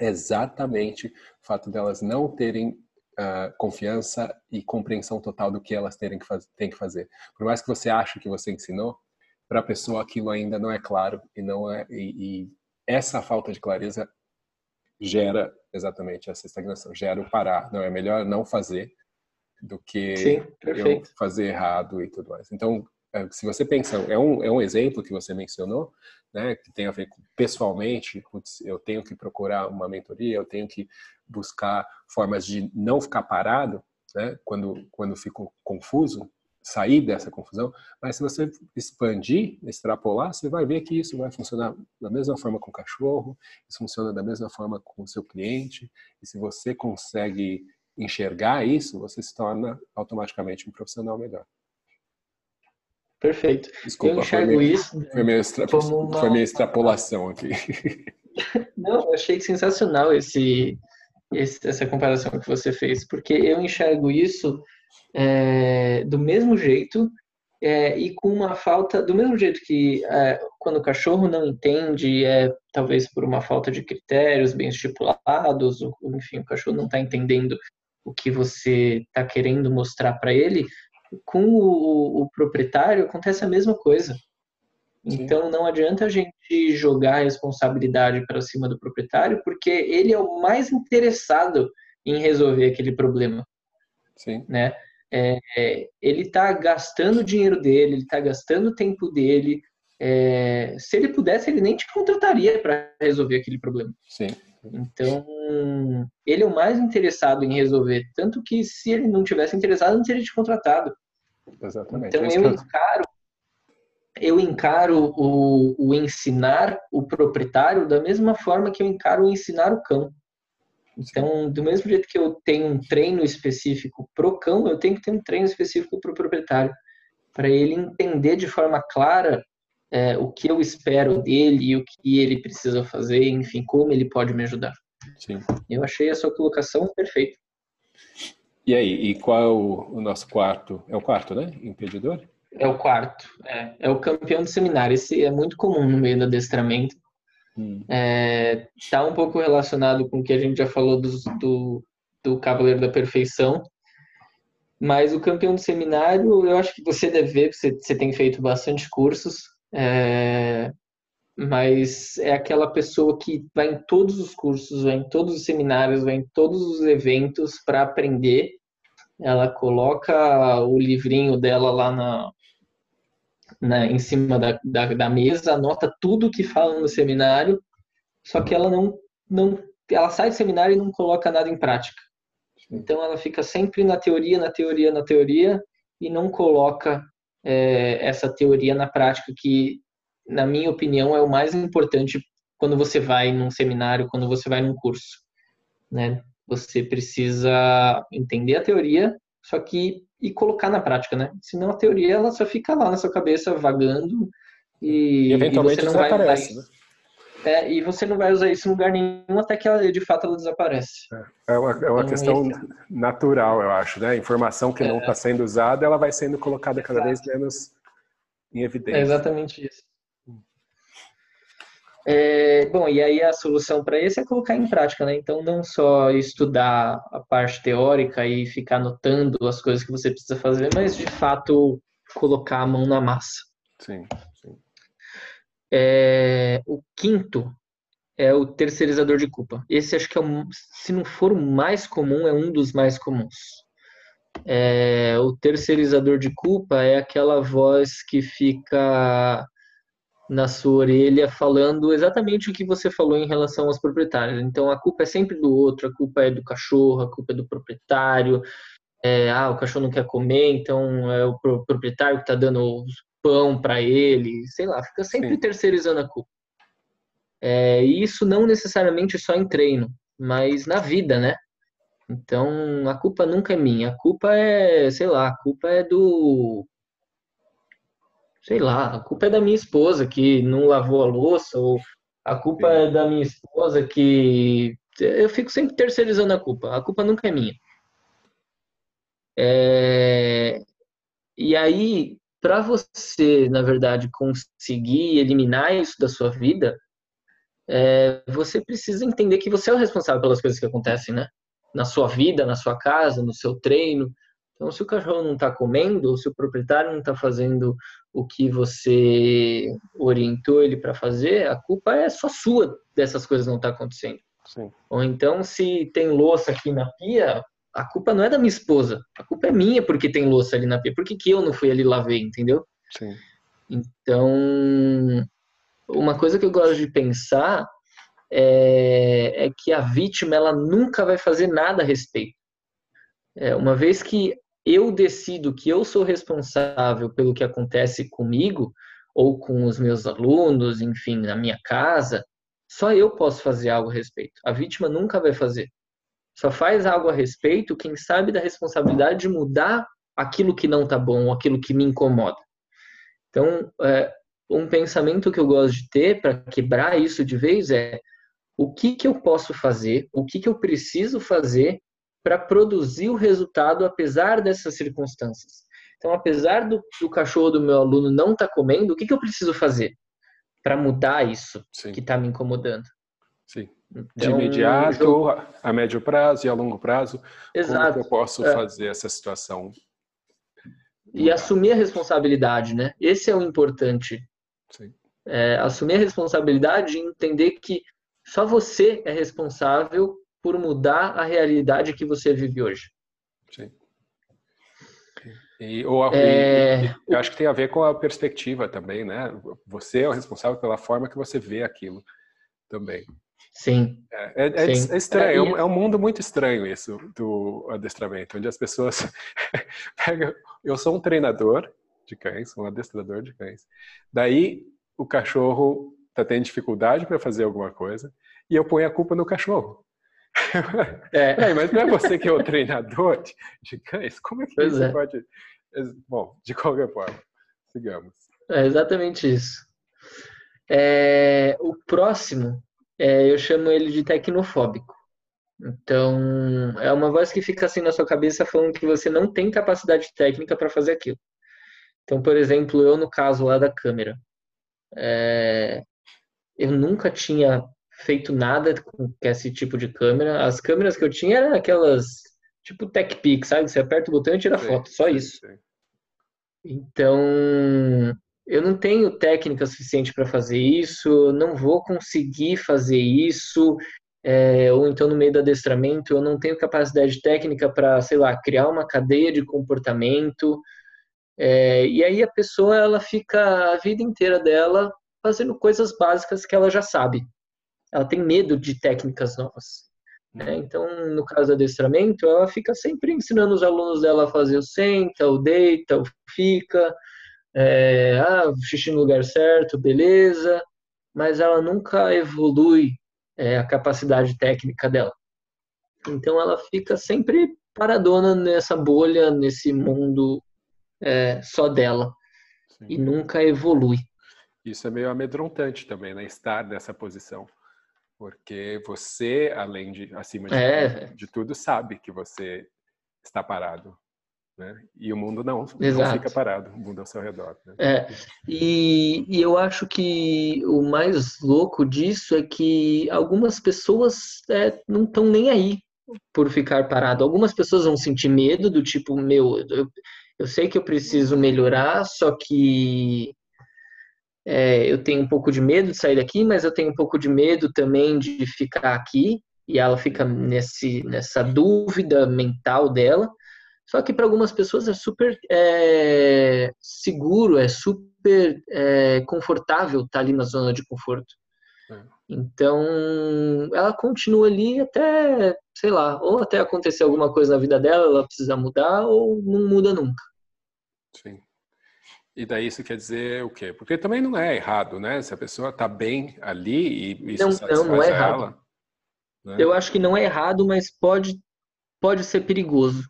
é exatamente o fato delas não terem uh, confiança e compreensão total do que elas terem que, faz, têm que fazer. Por mais que você ache que você ensinou, para a pessoa aquilo ainda não é claro e não é e, e essa falta de clareza gera exatamente essa estagnação, gera o parar. Não é melhor não fazer do que Sim, eu fazer errado e tudo mais. Então, é, se você pensa, é um, é um exemplo que você mencionou, né, que tem a ver com pessoalmente, putz, eu tenho que procurar uma mentoria, eu tenho que buscar formas de não ficar parado, né, quando, quando fico confuso, sair dessa confusão, mas se você expandir, extrapolar, você vai ver que isso vai funcionar da mesma forma com o cachorro, isso funciona da mesma forma com o seu cliente, e se você consegue enxergar isso, você se torna automaticamente um profissional melhor. Perfeito. Desculpa, eu enxergo (laughs) foi minha, isso foi minha, extra, uma... foi minha extrapolação aqui. (laughs) Não, eu achei sensacional esse, esse, essa comparação que você fez, porque eu enxergo isso é, do mesmo jeito é, e com uma falta, do mesmo jeito que é, quando o cachorro não entende, é talvez por uma falta de critérios bem estipulados, ou, enfim, o cachorro não está entendendo o que você está querendo mostrar para ele, com o, o, proprietário acontece a mesma coisa. Sim. Então não adianta a gente jogar a responsabilidade para cima do proprietário, porque ele é o mais interessado em resolver aquele problema. Sim. Né? É, é, ele está gastando o dinheiro dele, ele está gastando o tempo dele. É, se ele pudesse, ele nem te contrataria para resolver aquele problema. Sim. Então, ele é o mais interessado em resolver. Tanto que se ele não tivesse interessado, não teria te contratado. Exatamente. Então, eu encaro, eu encaro o, o ensinar o proprietário da mesma forma que eu encaro o ensinar o cão. Então, do mesmo jeito que eu tenho um treino específico pro cão, eu tenho que ter um treino específico pro proprietário, para ele entender de forma clara é, o que eu espero dele e o que ele precisa fazer, enfim, como ele pode me ajudar. Sim. Eu achei a sua colocação perfeita. E aí, e qual é o, o nosso quarto? É o quarto, né? Impedidor? É o quarto. É, é o campeão de seminário. Esse é muito comum no meio do adestramento. Hum. É, tá um pouco relacionado com o que a gente já falou do, do, do Cavaleiro da Perfeição. Mas o campeão de seminário, eu acho que você deve ver, você, você tem feito bastante cursos. É, mas é aquela pessoa que vai em todos os cursos, vai em todos os seminários, vai em todos os eventos para aprender ela coloca o livrinho dela lá na, na em cima da, da, da, mesa, anota tudo que fala no seminário, só que ela não, não ela sai do seminário e não coloca nada em prática. Então ela fica sempre na teoria, na teoria, na teoria e não coloca é, essa teoria na prática, que na minha opinião é o mais importante quando você vai num seminário, quando você vai num curso, né? Você precisa entender a teoria, só que e colocar na prática, né? Senão a teoria ela só fica lá na sua cabeça vagando e, e eventualmente e você não desaparece, né? É, e você não vai usar isso em lugar nenhum até que ela, de fato ela desaparece. É, é uma, é uma então, questão esse... natural, eu acho, né? Informação que é. não está sendo usada, ela vai sendo colocada cada Exato. vez menos em evidência. É exatamente isso. É, bom, e aí a solução para isso é colocar em prática, né? Então, não só estudar a parte teórica e ficar anotando as coisas que você precisa fazer, mas de fato colocar a mão na massa. Sim. É, o quinto é o terceirizador de culpa. Esse acho que é, um, se não for o mais comum, é um dos mais comuns. É, o terceirizador de culpa é aquela voz que fica na sua orelha falando exatamente o que você falou em relação aos proprietários. Então a culpa é sempre do outro, a culpa é do cachorro, a culpa é do proprietário. É, ah, o cachorro não quer comer, então é o proprietário que está dando pão para ele, sei lá, fica sempre Sim. terceirizando a culpa. É, e isso não necessariamente só em treino, mas na vida, né? Então a culpa nunca é minha, a culpa é, sei lá, a culpa é do sei lá, a culpa é da minha esposa que não lavou a louça, ou a culpa é da minha esposa que. Eu fico sempre terceirizando a culpa. A culpa nunca é minha. É... E aí, para você, na verdade, conseguir eliminar isso da sua vida, é... você precisa entender que você é o responsável pelas coisas que acontecem, né? Na sua vida, na sua casa, no seu treino. Então, se o cachorro não está comendo, ou se o proprietário não está fazendo o que você orientou ele para fazer, a culpa é só sua dessas coisas não estar tá acontecendo. Sim. Ou então, se tem louça aqui na pia, a culpa não é da minha esposa, a culpa é minha porque tem louça ali na pia. Por que, que eu não fui ali lavei, entendeu? Sim. Então, uma coisa que eu gosto de pensar é, é que a vítima ela nunca vai fazer nada a respeito. É, uma vez que eu decido que eu sou responsável pelo que acontece comigo ou com os meus alunos, enfim, na minha casa, só eu posso fazer algo a respeito. A vítima nunca vai fazer. Só faz algo a respeito quem sabe da responsabilidade de mudar aquilo que não está bom, aquilo que me incomoda. Então, é, um pensamento que eu gosto de ter para quebrar isso de vez é o que, que eu posso fazer, o que, que eu preciso fazer para produzir o resultado apesar dessas circunstâncias. Então, apesar do, do cachorro do meu aluno não estar tá comendo, o que, que eu preciso fazer para mudar isso Sim. que está me incomodando? Sim. De imediato, jogo... a médio prazo e a longo prazo, Exato. como eu posso é. fazer essa situação? E assumir a responsabilidade, né? Esse é o importante. É, assumir a responsabilidade e entender que só você é responsável por mudar a realidade que você vive hoje. Sim. E, ou, é... e, eu acho que tem a ver com a perspectiva também, né? Você é o responsável pela forma que você vê aquilo também. Sim. É, é, Sim. é estranho, é, é, um mundo muito estranho isso do adestramento, onde as pessoas (laughs) pegam. Eu sou um treinador de cães, um adestrador de cães. Daí o cachorro está tendo dificuldade para fazer alguma coisa e eu ponho a culpa no cachorro. É. (laughs) mas não é você que é o treinador de, de cães? Como é que pois é. pode. Bom, de qualquer forma, sigamos. É exatamente isso. É, o próximo, é, eu chamo ele de tecnofóbico. Então, é uma voz que fica assim na sua cabeça falando que você não tem capacidade técnica para fazer aquilo. Então, por exemplo, eu no caso lá da câmera, é, eu nunca tinha feito nada com esse tipo de câmera. As câmeras que eu tinha eram aquelas tipo TechPix, sabe? Você aperta o botão e tira sim, foto, só sim, isso. Sim. Então, eu não tenho técnica suficiente para fazer isso, não vou conseguir fazer isso. é, ou então no meio do adestramento eu não tenho capacidade técnica para, sei lá, criar uma cadeia de comportamento. É, e aí a pessoa ela fica a vida inteira dela fazendo coisas básicas que ela já sabe. Ela tem medo de técnicas novas. Né? Uhum. Então, no caso do adestramento, ela fica sempre ensinando os alunos dela a fazer o senta, o deita, o fica, é, ah, xixi no lugar certo, beleza, mas ela nunca evolui é, a capacidade técnica dela. Então, ela fica sempre paradona nessa bolha, nesse mundo é, só dela, Sim. e nunca evolui. Isso é meio amedrontante também, né? Estar nessa posição. Porque você, além de, acima de, é. de tudo, sabe que você está parado. Né? E o mundo não, não fica parado, o mundo ao seu redor. Né? É, e, e, eu acho que o mais louco disso é que algumas pessoas é, não estão nem aí por ficar parado. Algumas pessoas vão sentir medo do tipo, meu, eu, eu sei que eu preciso melhorar, só que é, eu tenho um pouco de medo de sair daqui, mas eu tenho um pouco de medo também de ficar aqui. E ela fica nesse, nessa dúvida mental dela. Só que para algumas pessoas é super é, seguro, é super é, confortável estar tá ali na zona de conforto. É. Então, ela continua ali até, sei lá, ou até acontecer alguma coisa na vida dela, ela precisa mudar, ou não muda nunca. Sim. E daí isso quer dizer o quê? Porque também não é errado, né? Se a pessoa está bem ali e isso não, satisfaz não, não é errado. ela. Né? Eu acho que não é errado, mas pode, pode ser perigoso.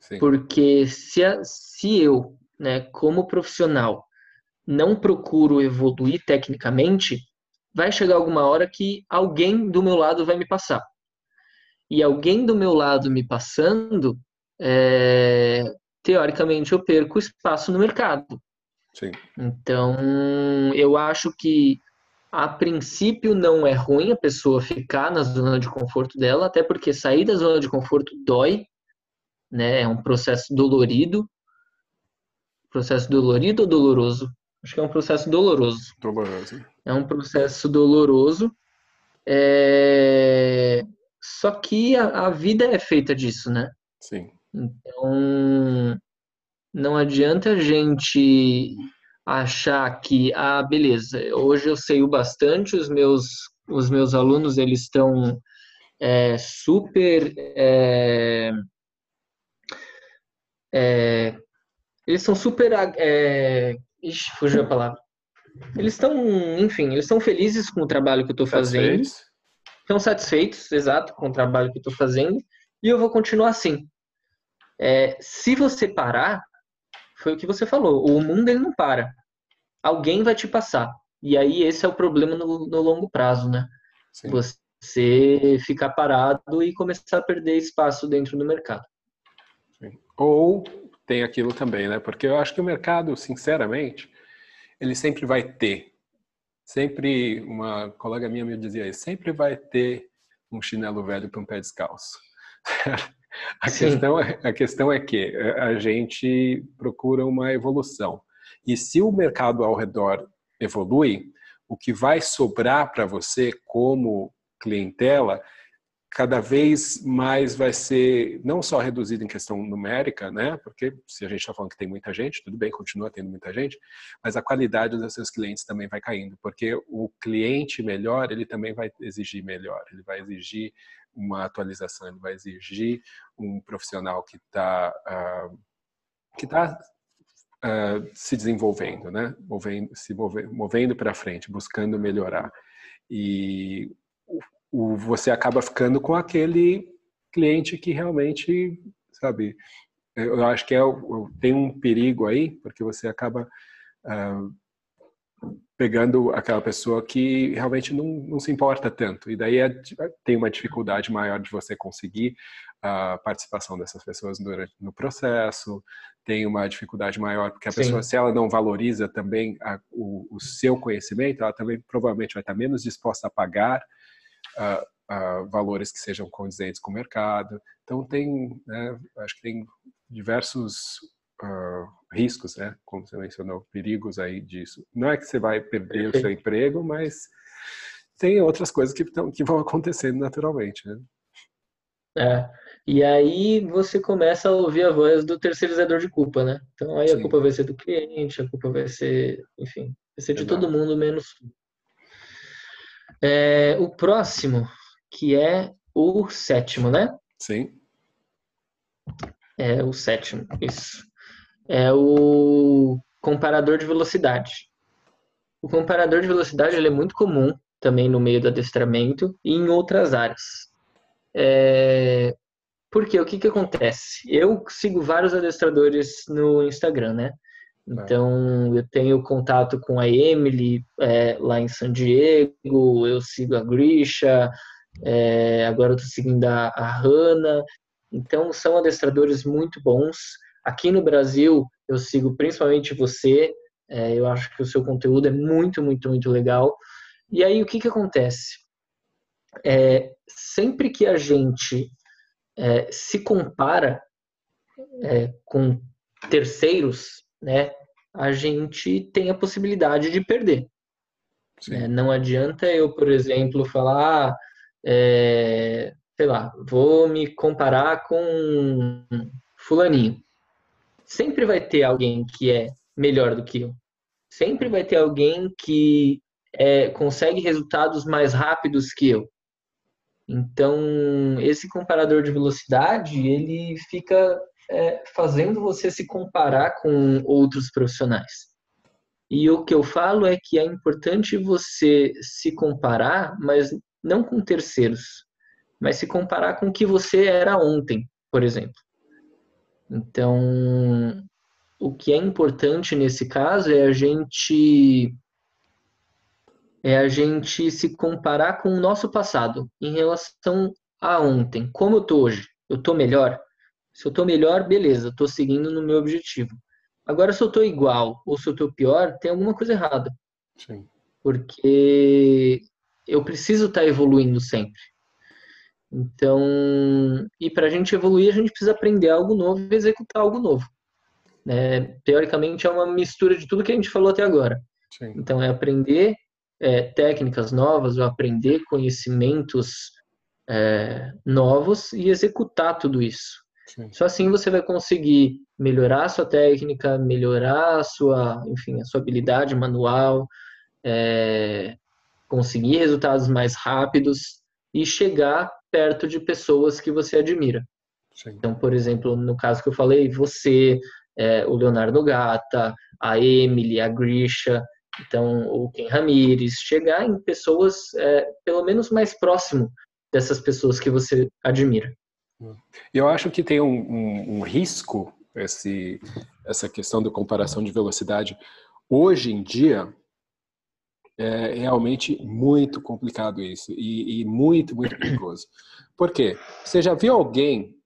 Sim. Porque se, a, se eu, né, como profissional, não procuro evoluir tecnicamente, vai chegar alguma hora que alguém do meu lado vai me passar. E alguém do meu lado me passando, é, teoricamente eu perco espaço no mercado. Sim. Então, eu acho que a princípio não é ruim a pessoa ficar na zona de conforto dela, até porque sair da zona de conforto dói, né? É um processo dolorido. Processo dolorido ou doloroso? Acho que é um processo doloroso. Doloroso. É um processo doloroso. É... Só que a, a vida é feita disso, né? Sim. Então, não adianta a gente achar que, ah, beleza, hoje eu sei o bastante, os meus, os meus alunos, eles estão é, super... É, é, eles são super... É, ixi, fugiu a palavra. Eles estão, enfim, eles estão felizes com o trabalho que eu estou fazendo. Estão satisfeitos, exato, com o trabalho que eu estou fazendo. E eu vou continuar assim. É, se você parar, foi o que você falou. O mundo ele não para. Alguém vai te passar. E aí esse é o problema no, no longo prazo, né? Sim. Você ficar parado e começar a perder espaço dentro do mercado. Sim. Ou tem aquilo também, né? Porque eu acho que o mercado, sinceramente, ele sempre vai ter. Sempre, uma colega minha me dizia isso, sempre vai ter um chinelo velho para um pé descalço. (laughs) A questão, é, a questão é que a gente procura uma evolução. E se o mercado ao redor evolui, o que vai sobrar para você como clientela cada vez mais vai ser não só reduzido em questão numérica, né? Porque se a gente está falando que tem muita gente, tudo bem, continua tendo muita gente, mas a qualidade dos seus clientes também vai caindo, porque o cliente melhor ele também vai exigir melhor, ele vai exigir uma atualização, ele vai exigir um profissional que está uh, que está uh, se desenvolvendo, né? Movendo, se movendo para frente, buscando melhorar. E o, você acaba ficando com aquele cliente que realmente, sabe, eu acho que é, tem um perigo aí, porque você acaba uh, pegando aquela pessoa que realmente não, não se importa tanto. E daí é, tem uma dificuldade maior de você conseguir a participação dessas pessoas durante, no processo, tem uma dificuldade maior, porque a Sim. pessoa, se ela não valoriza também a, o, o, seu conhecimento, ela também provavelmente vai estar menos disposta a pagar uh, uh, valores que sejam condizentes com o mercado. Então, tem, né, acho que tem diversos uh, riscos, né? Como você mencionou, perigos aí disso. Não é que você vai perder o seu emprego, mas tem outras coisas que, que vão acontecendo naturalmente, né? É. E aí você começa a ouvir a voz do terceirizador de culpa, né? Então aí Sim. a culpa vai ser do cliente, a culpa vai ser, enfim, vai ser de Exato. todo mundo menos é, o próximo, que é o sétimo, né? Sim. É o sétimo, isso. É o comparador de velocidade. O comparador de velocidade ele é muito comum também no meio do adestramento e em outras áreas. É... Porque o que, que acontece? Eu sigo vários adestradores no Instagram, né? Então, eu tenho contato com a Emily é, lá em San Diego, eu sigo a Grisha, é, agora eu estou seguindo a, a Hanna. Então, são adestradores muito bons. Aqui no Brasil, eu sigo principalmente você. É, eu acho que o seu conteúdo é muito, muito, muito legal. E aí, o que, que acontece? É, sempre que a gente é, se compara é, com terceiros, né, a gente tem a possibilidade de perder. É, não adianta eu, por exemplo, falar, é, sei lá, vou me comparar com fulaninho. Sempre vai ter alguém que é melhor do que eu. Sempre vai ter alguém que é, consegue resultados mais rápidos que eu. Então, esse comparador de velocidade, ele fica é, fazendo você se comparar com outros profissionais. E o que eu falo é que é importante você se comparar, mas não com terceiros, mas se comparar com o que você era ontem, por exemplo. Então, o que é importante nesse caso é a gente é a gente se comparar com o nosso passado em relação a ontem. Como eu tô hoje? Eu tô melhor? Se eu estou melhor, beleza, estou seguindo no meu objetivo. Agora, se eu estou igual ou se eu estou pior, tem alguma coisa errada. Sim. Porque eu preciso estar tá evoluindo sempre. Então, e para a gente evoluir, a gente precisa aprender algo novo e executar algo novo. Né? Teoricamente, é uma mistura de tudo que a gente falou até agora. Sim. Então, é aprender é, técnicas novas, ou aprender conhecimentos é, novos e executar tudo isso. Sim. Só assim você vai conseguir melhorar a sua técnica, melhorar a sua, enfim, a sua habilidade manual, é, conseguir resultados mais rápidos e chegar perto de pessoas que você admira. Sim. Então, por exemplo, no caso que eu falei, você, é, o Leonardo Gata, a Emily, a Grisha, então o Ken Ramires, chegar em pessoas é, pelo menos mais próximo dessas pessoas que você admira. Eu acho que tem um, um, um risco esse, essa questão da comparação de velocidade. Hoje em dia, é realmente muito complicado isso e, e, muito, muito perigoso. Por quê? Você já viu alguém,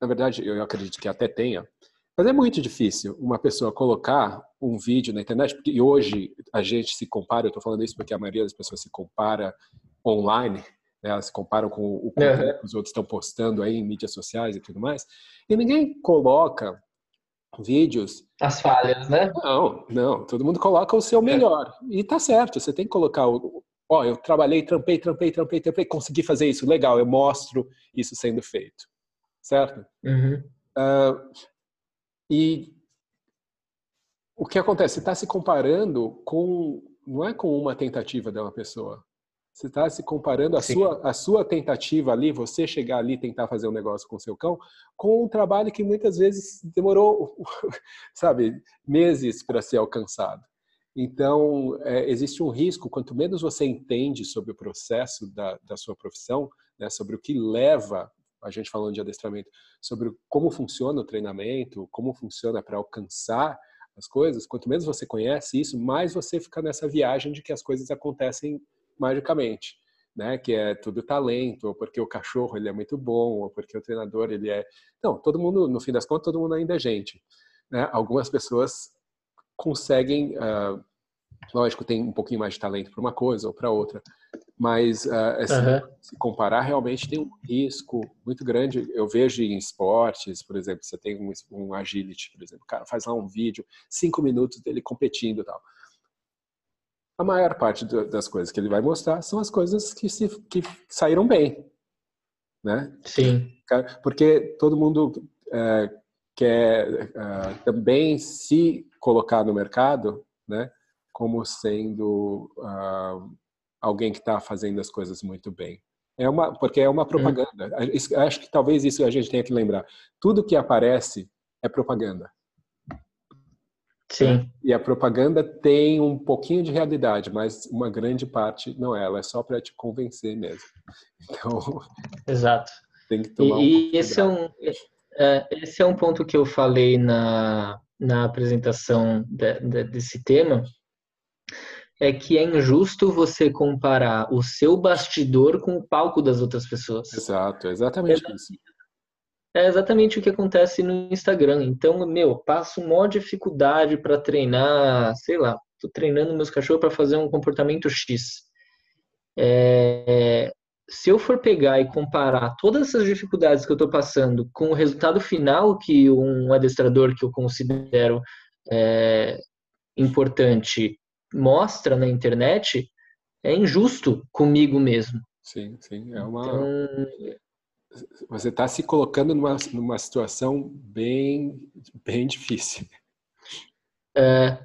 na verdade, eu acredito que até tenha, mas é muito difícil uma pessoa colocar um vídeo na internet, porque hoje a gente se compara, eu estou falando isso porque a maioria das pessoas se compara online, né? elas se comparam com o conteúdo uhum. que os outros estão postando aí em mídias sociais e tudo mais, e ninguém coloca vídeos. As falhas, né? Não, não. Todo mundo coloca o seu melhor. E tá certo, você tem que colocar o. Ó, eu trabalhei, trampei, trampei, trampei, trampei, consegui fazer isso, legal, eu mostro isso sendo feito. Certo? Uhum. Uh, e o que acontece? Você está se comparando com. Não é com uma tentativa de uma pessoa. Você está se comparando a sua, a sua tentativa ali, você chegar ali e tentar fazer um negócio com seu cão, com um trabalho que muitas vezes demorou, (laughs) sabe, meses para ser alcançado. Então, é, existe um risco, quanto menos você entende sobre o processo da, da sua profissão, né, sobre o que leva, a gente falando de adestramento, sobre como funciona o treinamento, como funciona para alcançar as coisas, quanto menos você conhece isso, mais você fica nessa viagem de que as coisas acontecem magicamente, né? Que é tudo talento, ou porque o cachorro ele é muito bom, ou porque o treinador ele é. Não, todo mundo, no fim das contas, todo mundo ainda é gente. Né? Algumas pessoas conseguem, uh, lógico, tem um pouquinho mais de talento para uma coisa ou para outra, mas uh, uhum. se comparar realmente tem um risco muito grande. Eu vejo em esportes, por exemplo, você tem um, um agility, por exemplo, o cara faz lá um vídeo, cinco minutos dele competindo e tal a maior parte das coisas que ele vai mostrar são as coisas que, se, que saíram bem, né? Sim. Porque todo mundo é, quer é, também se colocar no mercado, né? Como sendo uh, alguém que está fazendo as coisas muito bem. É uma, porque é uma propaganda. Hum. Acho que talvez isso a gente tenha que lembrar. Tudo que aparece é propaganda. Sim. E a propaganda tem um pouquinho de realidade, mas uma grande parte não é. Ela é só para te convencer mesmo. (laughs) Então. Exato. Tem que tomar e, um e esse é um é, esse é um ponto que eu falei na, na apresentação de, de, desse tema, é que é injusto você comparar o seu bastidor com o palco das outras pessoas. Exato, exatamente é, isso. É exatamente o que acontece no Instagram. Então, meu, passo uma dificuldade para treinar, sei lá, tô treinando meus cachorros para fazer um comportamento X. É, se eu for pegar e comparar todas essas dificuldades que eu estou passando com o resultado final que um adestrador que eu considero é, importante mostra na internet, é injusto comigo mesmo. Sim, sim. É uma. Então, você está se colocando numa, numa situação bem, bem difícil. É,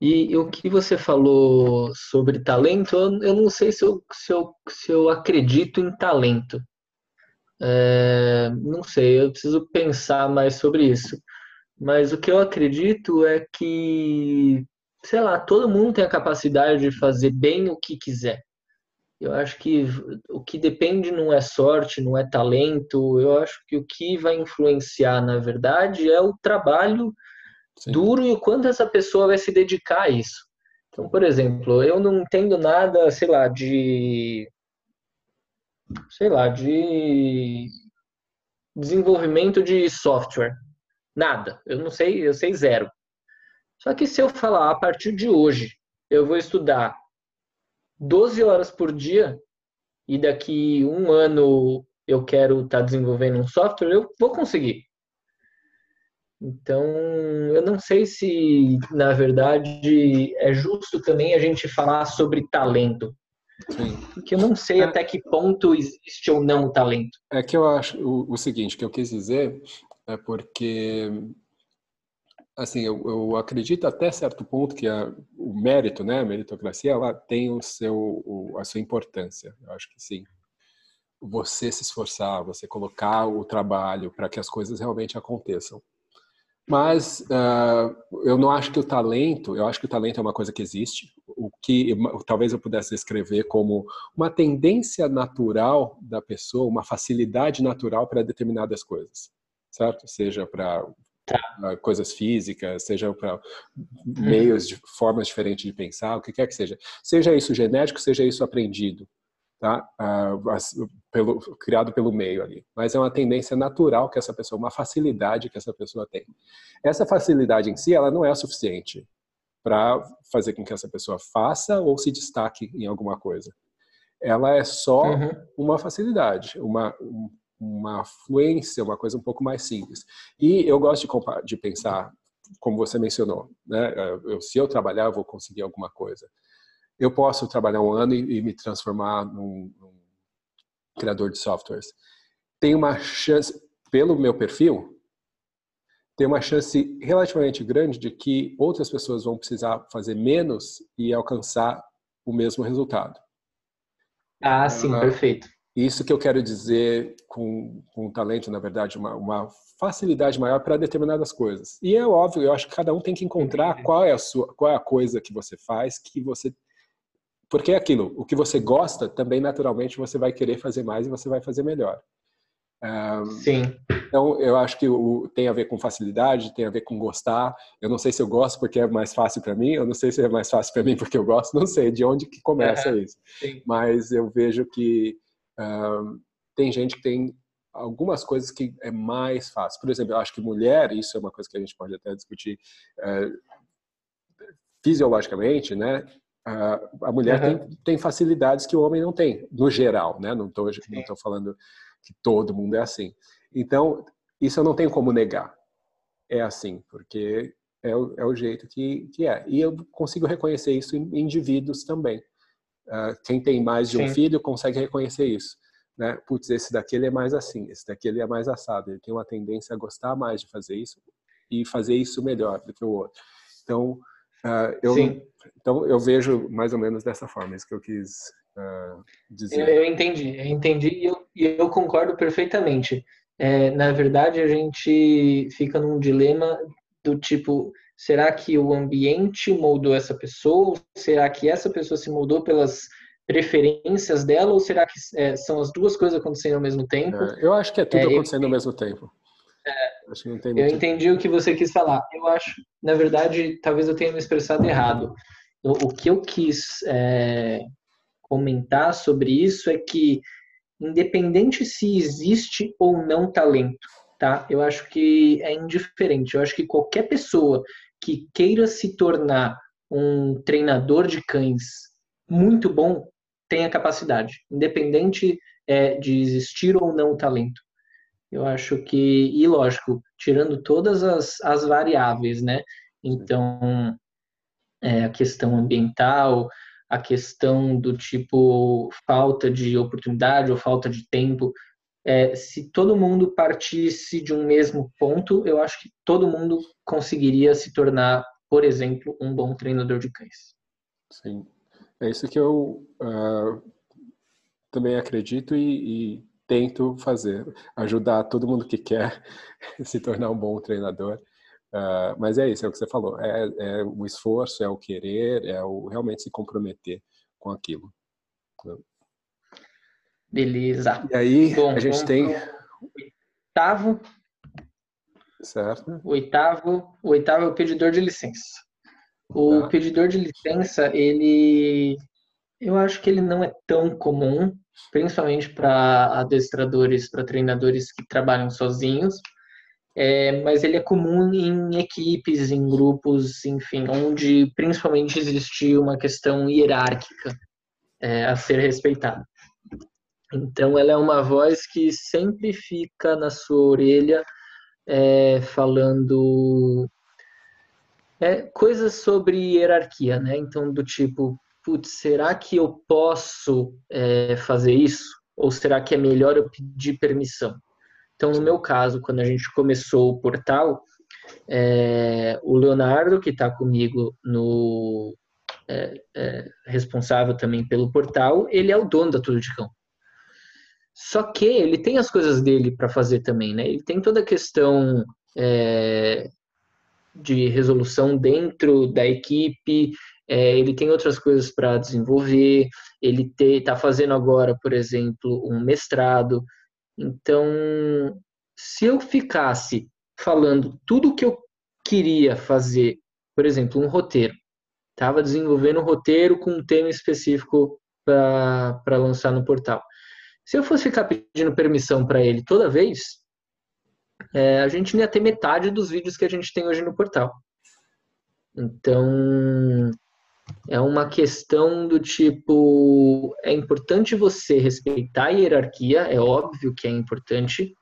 e, o que você falou sobre talento, eu, eu não sei se eu, se, eu, se eu acredito em talento. É, não sei, eu preciso pensar mais sobre isso. Mas o que eu acredito é que, sei lá, todo mundo tem a capacidade de fazer bem o que quiser. Eu acho que o que depende não é sorte, não é talento. Eu acho que o que vai influenciar, na verdade, é o trabalho Sim. duro e o quanto essa pessoa vai se dedicar a isso. Então, por exemplo, eu não entendo nada, sei lá, de sei lá, de desenvolvimento de software. Nada. Eu não sei, eu sei zero. Só que se eu falar a partir de hoje, eu vou estudar 12 horas por dia e daqui um ano eu quero estar tá desenvolvendo um software, eu vou conseguir. Então, eu não sei se, na verdade, é justo também a gente falar sobre talento. Sim. Porque eu não sei é, até que ponto existe ou não o talento. É que eu acho o, o seguinte, que eu quis dizer é porque assim, eu, eu, acredito até certo ponto que a, o mérito, né, a meritocracia, ela tem o seu, o, a sua importância. Eu acho que sim. Você se esforçar, você colocar o trabalho para que as coisas realmente aconteçam. Mas uh, eu não acho que o talento, eu acho que o talento é uma coisa que existe, o que talvez eu pudesse descrever como uma tendência natural da pessoa, uma facilidade natural para determinadas coisas, certo? Seja para tá. coisas físicas, seja para meios de formas diferentes de pensar, o que quer que seja. Seja isso genético, seja isso aprendido tá? Uh, pelo, criado pelo meio ali. Mas é uma tendência natural que essa pessoa, uma facilidade que essa pessoa tem. Essa facilidade em si, ela não é suficiente para fazer com que essa pessoa faça ou se destaque em alguma coisa. Ela é só uhum. uma facilidade, uma, uma fluência, uma coisa um pouco mais simples. E eu gosto de, de pensar, como você mencionou, né? Eu, se eu trabalhar, eu vou conseguir alguma coisa eu posso trabalhar um ano e, e me transformar num, num, criador de softwares. Tem uma chance, pelo meu perfil, tem uma chance relativamente grande de que outras pessoas vão precisar fazer menos e alcançar o mesmo resultado. Ah, sim, uh, perfeito. Isso que eu quero dizer com, com talento, na verdade, uma, uma facilidade maior para determinadas coisas. E é óbvio, eu acho que cada um tem que encontrar qual é a sua, qual é a coisa que você faz que você porque é aquilo, o que você gosta, também naturalmente você vai querer fazer mais e você vai fazer melhor. Um, Sim. Então, eu acho que o, tem a ver com facilidade, tem a ver com gostar. Eu não sei se eu gosto porque é mais fácil para mim, eu não sei se é mais fácil para mim porque eu gosto, não sei de onde que começa é, isso. Sim. Mas eu vejo que tem gente que tem algumas coisas que é mais fácil. Por exemplo, eu acho que mulher, isso é uma coisa que a gente pode até discutir é, fisiologicamente, né? a mulher uhum. tem, tem, facilidades que o homem não tem, no geral, né? Não estou não tô falando que todo mundo é assim. Então, isso eu não tenho como negar. É assim, porque é o, é o jeito que, que é. E eu consigo reconhecer isso em indivíduos também. Uh, quem tem mais de Sim. um filho consegue reconhecer isso. Né? Putz, esse daqui ele é mais assim, esse daqui ele é mais assado. Ele tem uma tendência a gostar mais de fazer isso e fazer isso melhor do que o outro. Então, uh, eu, então eu vejo mais ou menos dessa forma, isso que eu quis uh, dizer. Eu, eu, entendi, eu entendi e eu, eu concordo perfeitamente. É, na verdade, a gente fica num dilema do tipo, será que o ambiente moldou essa pessoa? Será que essa pessoa se moldou pelas preferências dela? Ou será que é, são as duas coisas acontecendo ao mesmo tempo? É, eu acho que é tudo é, acontecendo eu, ao mesmo tempo. É, eu entendi o que você quis falar. Eu acho, na verdade, talvez eu tenha me expressado errado. O, o que eu quis é, comentar sobre isso é que, independente se existe ou não talento, tá? Eu acho que é indiferente. Eu acho que qualquer pessoa que queira se tornar um treinador de cães muito bom tem a capacidade, independente é, de existir ou não o talento. Eu acho que, e lógico, tirando todas as, as variáveis, né? Então, é, a questão ambiental, a questão do tipo falta de oportunidade ou falta de tempo. É, se todo mundo partisse de um mesmo ponto, eu acho que todo mundo conseguiria se tornar, por exemplo, um bom treinador de cães. Sim, é isso que eu uh, também acredito e, e tento fazer, ajudar todo mundo que quer (laughs) se tornar um bom treinador. Uh, mas é isso, é o que você falou, é, é, o esforço, é o querer, é o realmente se comprometer com aquilo. Beleza. E aí Bom, a gente tem oitavo. Certo. O oitavo, oitavo é o pedidor de licença. O tá. pedidor de licença, ele eu acho que ele não é tão comum, principalmente para adestradores, para treinadores que trabalham sozinhos, é, mas ele é comum em equipes, em grupos, enfim, onde principalmente existe uma questão hierárquica é, a ser respeitada. Então, ela é uma voz que sempre fica na sua orelha é, falando é, coisas sobre hierarquia, né? Então, do tipo, putz, será que eu posso é, fazer isso? Ou será que é melhor eu pedir permissão? Então, no meu caso, quando a gente começou o portal, é, o Leonardo, que está comigo no é, é, responsável também pelo portal, ele é o dono da Tudo de Cão. Só que ele tem as coisas dele para fazer também, né? Ele tem toda a questão é, de resolução dentro da equipe, é, ele tem outras coisas para desenvolver, ele está fazendo agora, por exemplo, um mestrado. Então, se eu ficasse falando tudo o que eu queria fazer, por exemplo, um roteiro, estava desenvolvendo um roteiro com um tema específico para lançar no portal. Se eu fosse ficar pedindo permissão para ele toda vez, é, a gente não ia ter metade dos vídeos que a gente tem hoje no portal. Então, é uma questão do tipo: é importante você respeitar a hierarquia, é óbvio que é importante,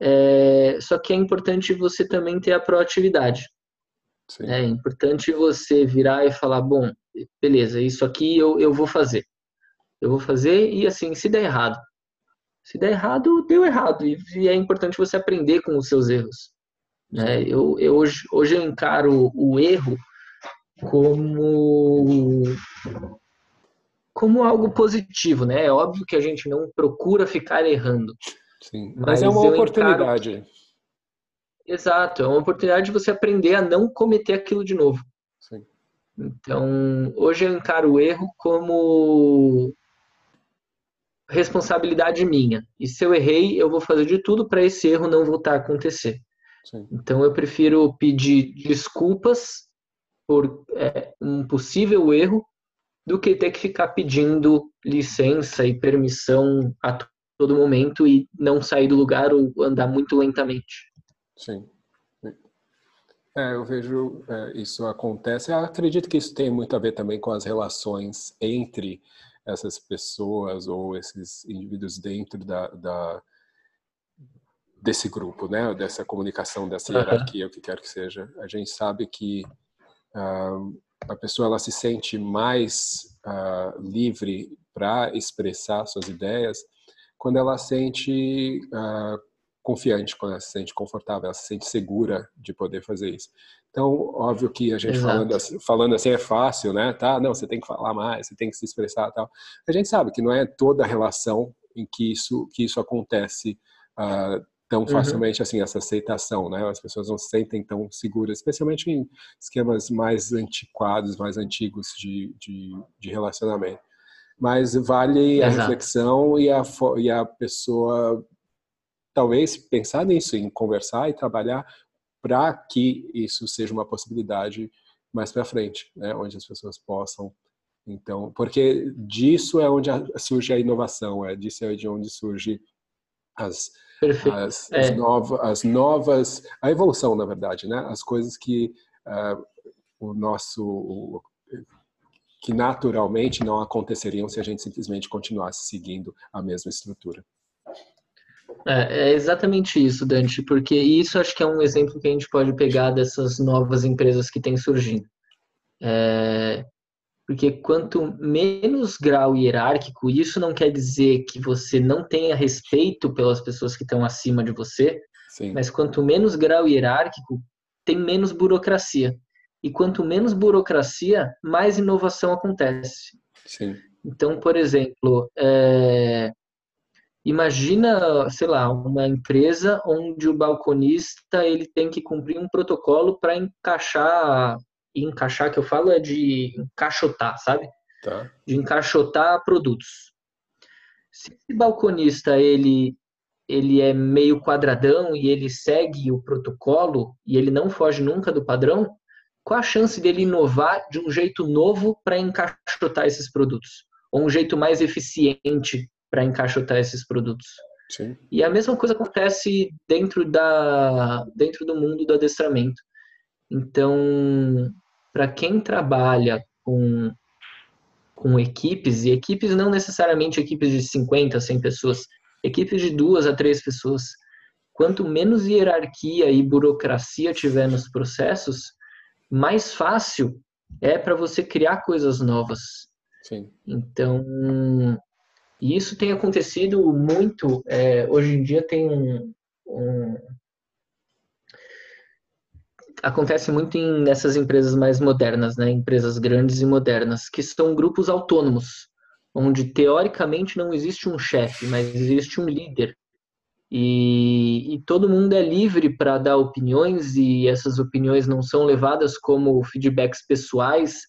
é, só que é importante você também ter a proatividade. Sim. É importante você virar e falar: bom, beleza, isso aqui eu, eu vou fazer. Eu vou fazer e assim, se der errado. Se der errado, deu errado. E é importante você aprender com os seus erros. Né? Eu, eu hoje, hoje eu encaro o erro como como algo positivo, né? É óbvio que a gente não procura ficar errando. Sim, mas, mas é uma oportunidade. Encaro... Exato, é uma oportunidade de você aprender a não cometer aquilo de novo. Sim. Então, hoje eu encaro o erro como responsabilidade minha. E se eu errei, eu vou fazer de tudo para esse erro não voltar a acontecer. Sim. Então, eu prefiro pedir desculpas por é, um possível erro do que ter que ficar pedindo licença e permissão a todo momento e não sair do lugar ou andar muito lentamente. Sim. É, eu vejo é, isso acontece. Eu acredito que isso tem muito a ver também com as relações entre essas pessoas ou esses indivíduos dentro da, da desse grupo, né? Dessa comunicação, dessa hierarquia, o que quer que seja. A gente sabe que uh, a pessoa ela se sente mais uh, livre para expressar suas ideias quando ela sente uh, confiante, quando ela se sente confortável, ela se sente segura de poder fazer isso. Então, óbvio que a gente falando assim, falando assim é fácil, né? Tá, não, você tem que falar mais, você tem que se expressar, tal. A gente sabe que não é toda relação em que isso que isso acontece uh, tão uhum. facilmente uhum. assim essa aceitação, né? As pessoas não se sentem tão seguras, especialmente em esquemas mais antiquados, mais antigos de, de, de relacionamento. Mas vale Exato. a reflexão e a, e a pessoa talvez pensar nisso, em conversar e trabalhar para que isso seja uma possibilidade mais para frente, né? onde as pessoas possam então, porque disso é onde surge a inovação, é disso é de onde surge as as, é. as, novas, as novas, a evolução, na verdade, né? As coisas que uh, o nosso, o, que naturalmente não aconteceriam se a gente simplesmente continuasse seguindo a mesma estrutura. É, é, exatamente isso, Dante, porque isso acho que é um exemplo que a gente pode pegar dessas novas empresas que têm surgindo. É, porque quanto menos grau hierárquico, isso não quer dizer que você não tenha respeito pelas pessoas que estão acima de você, Sim. mas quanto menos grau hierárquico, tem menos burocracia. E quanto menos burocracia, mais inovação acontece. Sim. Então, por exemplo, é, Imagina, sei lá, uma empresa onde o balconista ele tem que cumprir um protocolo para encaixar, encaixar que eu falo é de encaixotar, sabe? Tá. De encaixotar produtos. Se esse balconista ele ele é meio quadradão e ele segue o protocolo e ele não foge nunca do padrão, qual a chance dele inovar de um jeito novo para encaixotar esses produtos? Ou um jeito mais eficiente para encaixotar esses produtos. Sim. E a mesma coisa acontece dentro da dentro do mundo do adestramento. Então, para quem trabalha com com equipes e equipes não necessariamente equipes de 50, 100 pessoas, equipes de duas a três pessoas, quanto menos hierarquia e burocracia tiver nos processos, mais fácil é para você criar coisas novas. Sim. Então, e isso tem acontecido muito. É, hoje em dia tem um, um, acontece muito em nessas empresas mais modernas, né? Empresas grandes e modernas, que são grupos autônomos, onde teoricamente não existe um chefe, mas existe um líder. E, e todo mundo é livre para dar opiniões e essas opiniões não são levadas como feedbacks pessoais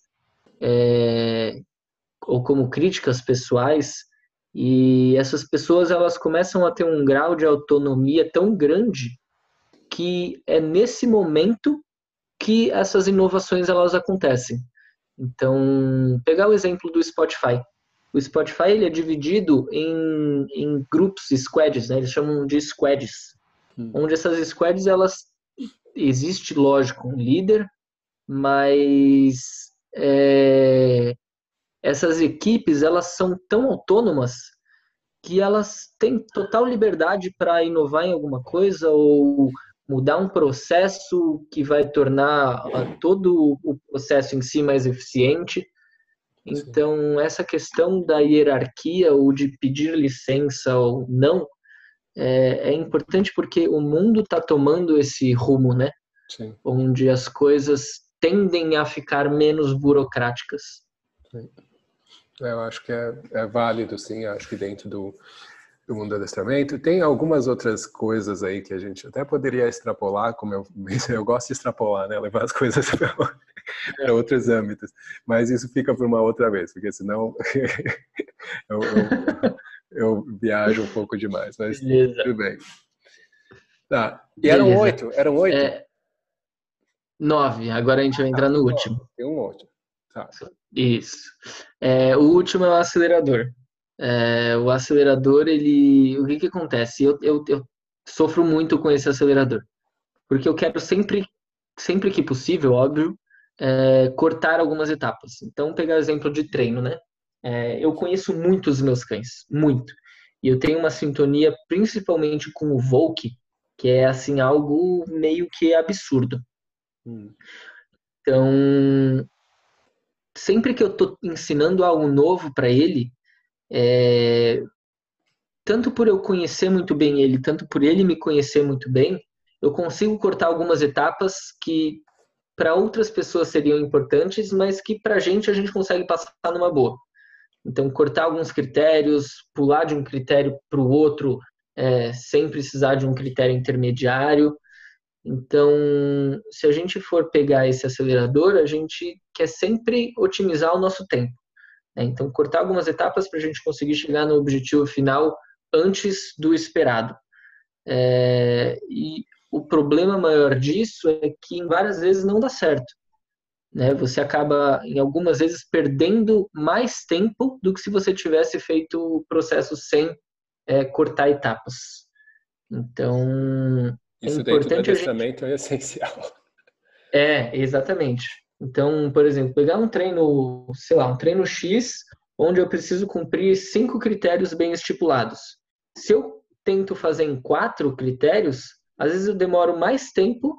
é, ou como críticas pessoais, e essas pessoas elas começam a ter um grau de autonomia tão grande que é nesse momento que essas inovações elas acontecem. Então, pegar o exemplo do Spotify. O Spotify ele é dividido em, em grupos, squads, né? eles chamam de squads, hum. onde essas squads elas existe lógico um líder, mas é, essas equipes elas são tão autônomas que elas têm total liberdade para inovar em alguma coisa ou mudar um processo que vai tornar todo o processo em si mais eficiente. Então, Sim. essa questão da hierarquia ou de pedir licença ou não é, é importante porque o mundo está tomando esse rumo, né? Sim. Onde as coisas tendem a ficar menos burocráticas. Sim. Eu acho que é, é válido, sim. Eu acho que dentro do, do mundo do adestramento. Tem algumas outras coisas aí que a gente até poderia extrapolar, como eu, (laughs) eu gosto de extrapolar, né? Levar as coisas (laughs) para outros âmbitos. Mas isso fica por uma outra vez, porque senão (laughs) eu, eu, eu, viajo um pouco demais. Mas Beleza. tudo bem. Tá. E Beleza. eram oito? Eram oito? É... Nove. Agora a gente vai entrar no ah, último. Tem um outro. Tá. Isso. É, o último é o acelerador. É, o acelerador, ele. O que, que acontece? Eu, eu, eu sofro muito com esse acelerador. Porque eu quero sempre, sempre que possível, óbvio, é, cortar algumas etapas. Então, pegar o exemplo de treino, né? É, eu conheço muito os meus cães, muito. E eu tenho uma sintonia principalmente com o Volk, que é assim algo meio que absurdo. Hum. Então, sempre que eu estou ensinando algo novo para ele, é, tanto por eu conhecer muito bem ele, tanto por ele me conhecer muito bem, eu consigo cortar algumas etapas que para outras pessoas seriam importantes, mas que para a gente a gente consegue passar numa boa. Então, cortar alguns critérios, pular de um critério para o outro, é, sem precisar de um critério intermediário. Então, se a gente for pegar esse acelerador, a gente quer sempre otimizar o nosso tempo. Né? Então, cortar algumas etapas para a gente conseguir chegar no objetivo final antes do esperado. É, e o problema maior disso é que várias vezes não dá certo. Né? Você acaba, em algumas vezes, perdendo mais tempo do que se você tivesse feito o processo sem é, cortar etapas. Então, Isso é importante dentro do gente... é essencial. (laughs) É, exatamente. Então, por exemplo, pegar um treino, sei lá, um treino X, onde eu preciso cumprir cinco critérios bem estipulados. Se eu tento fazer em quatro critérios, às vezes eu demoro mais tempo,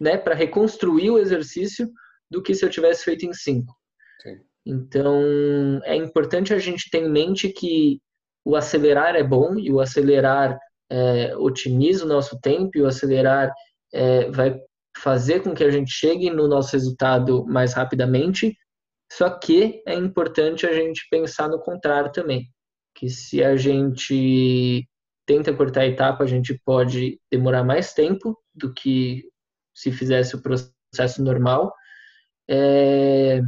né, para reconstruir o exercício do que se eu tivesse feito em cinco. Sim. Então, é importante a gente ter em mente que o acelerar é bom e o acelerar é, otimiza o nosso tempo e o acelerar é, vai fazer com que a gente chegue no nosso resultado mais rapidamente. Só que é importante a gente pensar no contrário também, que se a gente tenta cortar a etapa, a gente pode demorar mais tempo do que se fizesse o processo normal. É...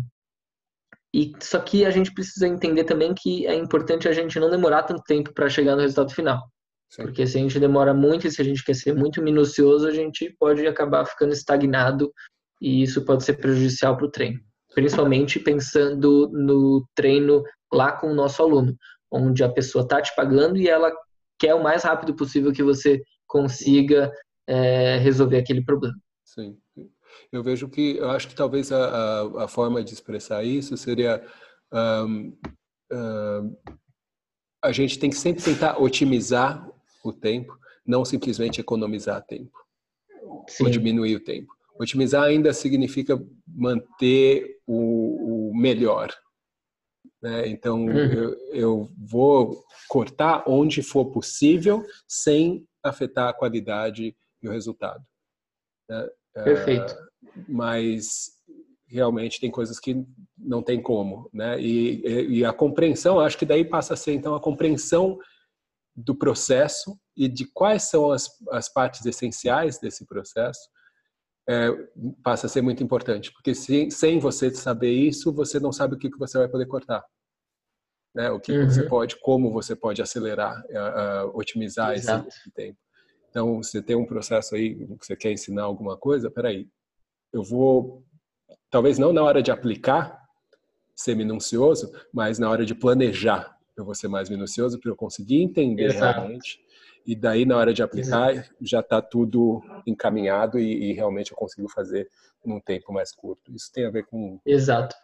E só que a gente precisa entender também que é importante a gente não demorar tanto tempo para chegar no resultado final. Sim. Porque se a gente demora muito e se a gente quer ser muito minucioso, a gente pode acabar ficando estagnado e isso pode ser prejudicial para o treino. Principalmente pensando no treino lá com o nosso aluno, onde a pessoa está te pagando e ela quer o mais rápido possível que você consiga é, resolver aquele problema. Sim. Eu vejo que, eu acho que talvez a, a, a forma de expressar isso seria um, um, a gente tem que sempre tentar otimizar o tempo, não simplesmente economizar tempo Sim. ou diminuir o tempo. Otimizar ainda significa manter o, o melhor. Né? Então, uhum. eu, eu vou cortar onde for possível sem afetar a qualidade e o resultado. Né? Perfeito. Uh, mas realmente tem coisas que não tem como, né? E, e, a compreensão, acho que daí passa a ser então a compreensão do processo e de quais são as, as partes essenciais desse processo é, passa a ser muito importante, porque se, sem você saber isso, você não sabe o que, que você vai poder cortar. Né? O que, uhum. que você pode, como você pode acelerar, uh, uh, otimizar esse, esse, tempo. Então, você tem um processo aí que você quer ensinar alguma coisa, peraí, eu vou, talvez não na hora de aplicar, ser minucioso, mas na hora de planejar, eu vou ser mais minucioso para eu conseguir entender Exato. realmente. E daí, na hora de aplicar, Exato. já está tudo encaminhado e, e, realmente eu consigo fazer num tempo mais curto. Isso tem a ver com. Exato.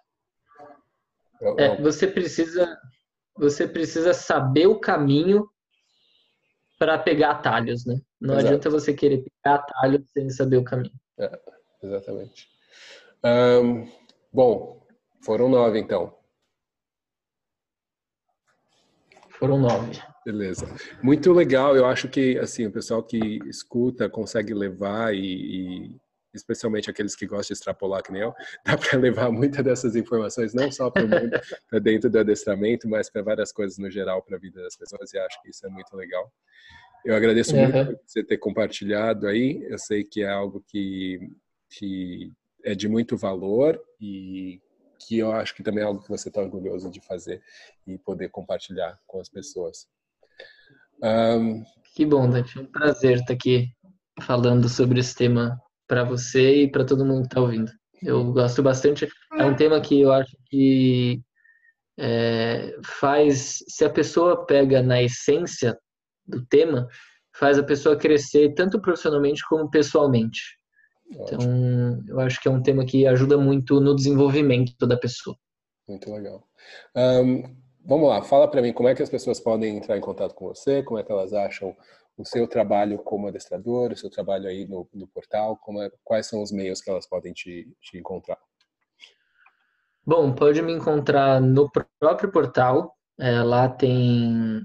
Eu, é, você precisa você precisa saber o caminho para pegar atalhos, né? Não Exato. adianta você querer pegar atalhos sem saber o caminho. É, exatamente. Um, bom, foram nove então. Foram nove. Beleza. Muito legal. Eu acho que assim o pessoal que escuta consegue levar e, e especialmente aqueles que gostam de extrapolar que nem eu, (laughs) dá para levar muitas dessas informações não só para (laughs) dentro do adestramento, mas para várias coisas no geral para a vida das pessoas. E acho que isso é muito legal. Eu agradeço uhum. muito você ter compartilhado aí. Eu sei que é algo que, que é de muito valor e que eu acho que também é algo que você está orgulhoso de fazer e poder compartilhar com as pessoas. Um, que bom, Dante. É um prazer estar aqui falando sobre esse tema para você e para todo mundo que está ouvindo. Eu gosto bastante. É um tema que eu acho que é, faz, se a pessoa pega na essência do tema, faz a pessoa crescer tanto profissionalmente como pessoalmente. Então, eu acho que é um tema que ajuda muito no desenvolvimento da pessoa. Muito legal. Um, vamos lá, fala para mim como é que as pessoas podem entrar em contato com você, como é que elas acham o seu trabalho como adestrador, o seu trabalho aí no, no portal, é, quais são os meios que elas podem te, te encontrar? Bom, pode me encontrar no próprio portal. É, lá tem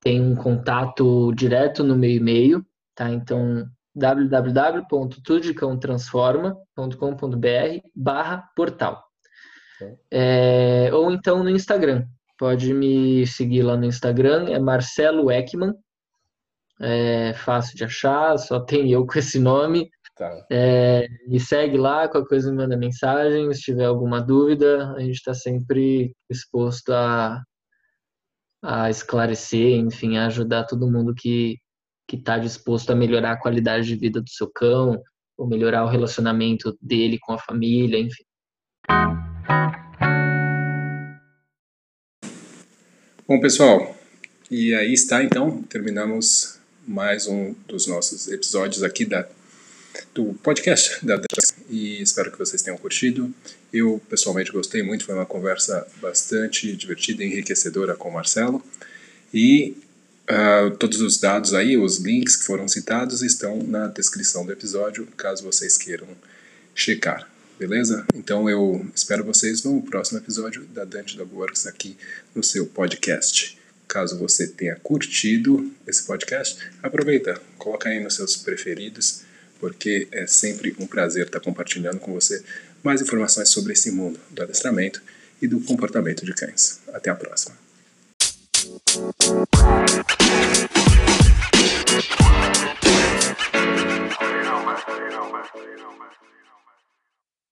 tem um contato direto no meu e-mail, tá? Então www.tudicãotransforma.com.br barra portal. É, ou então no Instagram. Pode me seguir lá no Instagram, é Marcelo Ekman. É fácil de achar, só tem eu com esse nome. Tá. É, me segue lá, qualquer coisa me manda mensagem. Se tiver alguma dúvida, a gente está sempre disposto a, a esclarecer, enfim, a ajudar todo mundo que que está disposto a melhorar a qualidade de vida do seu cão, ou melhorar o relacionamento dele com a família, enfim. Bom, pessoal, e aí está então, terminamos mais um dos nossos episódios aqui da, do podcast da e espero que vocês tenham curtido. Eu pessoalmente gostei muito, foi uma conversa bastante divertida e enriquecedora com o Marcelo. E uh, todos os dados aí, os links que foram citados, estão na descrição do episódio, caso vocês queiram checar. Beleza? Então eu espero vocês no próximo episódio da Dante da Works aqui no seu podcast. Caso você tenha curtido esse podcast, aproveita, coloca aí nos seus preferidos, porque é sempre um prazer estar compartilhando com você mais informações sobre esse mundo do adestramento e do comportamento de cães. Até a próxima. Thank you.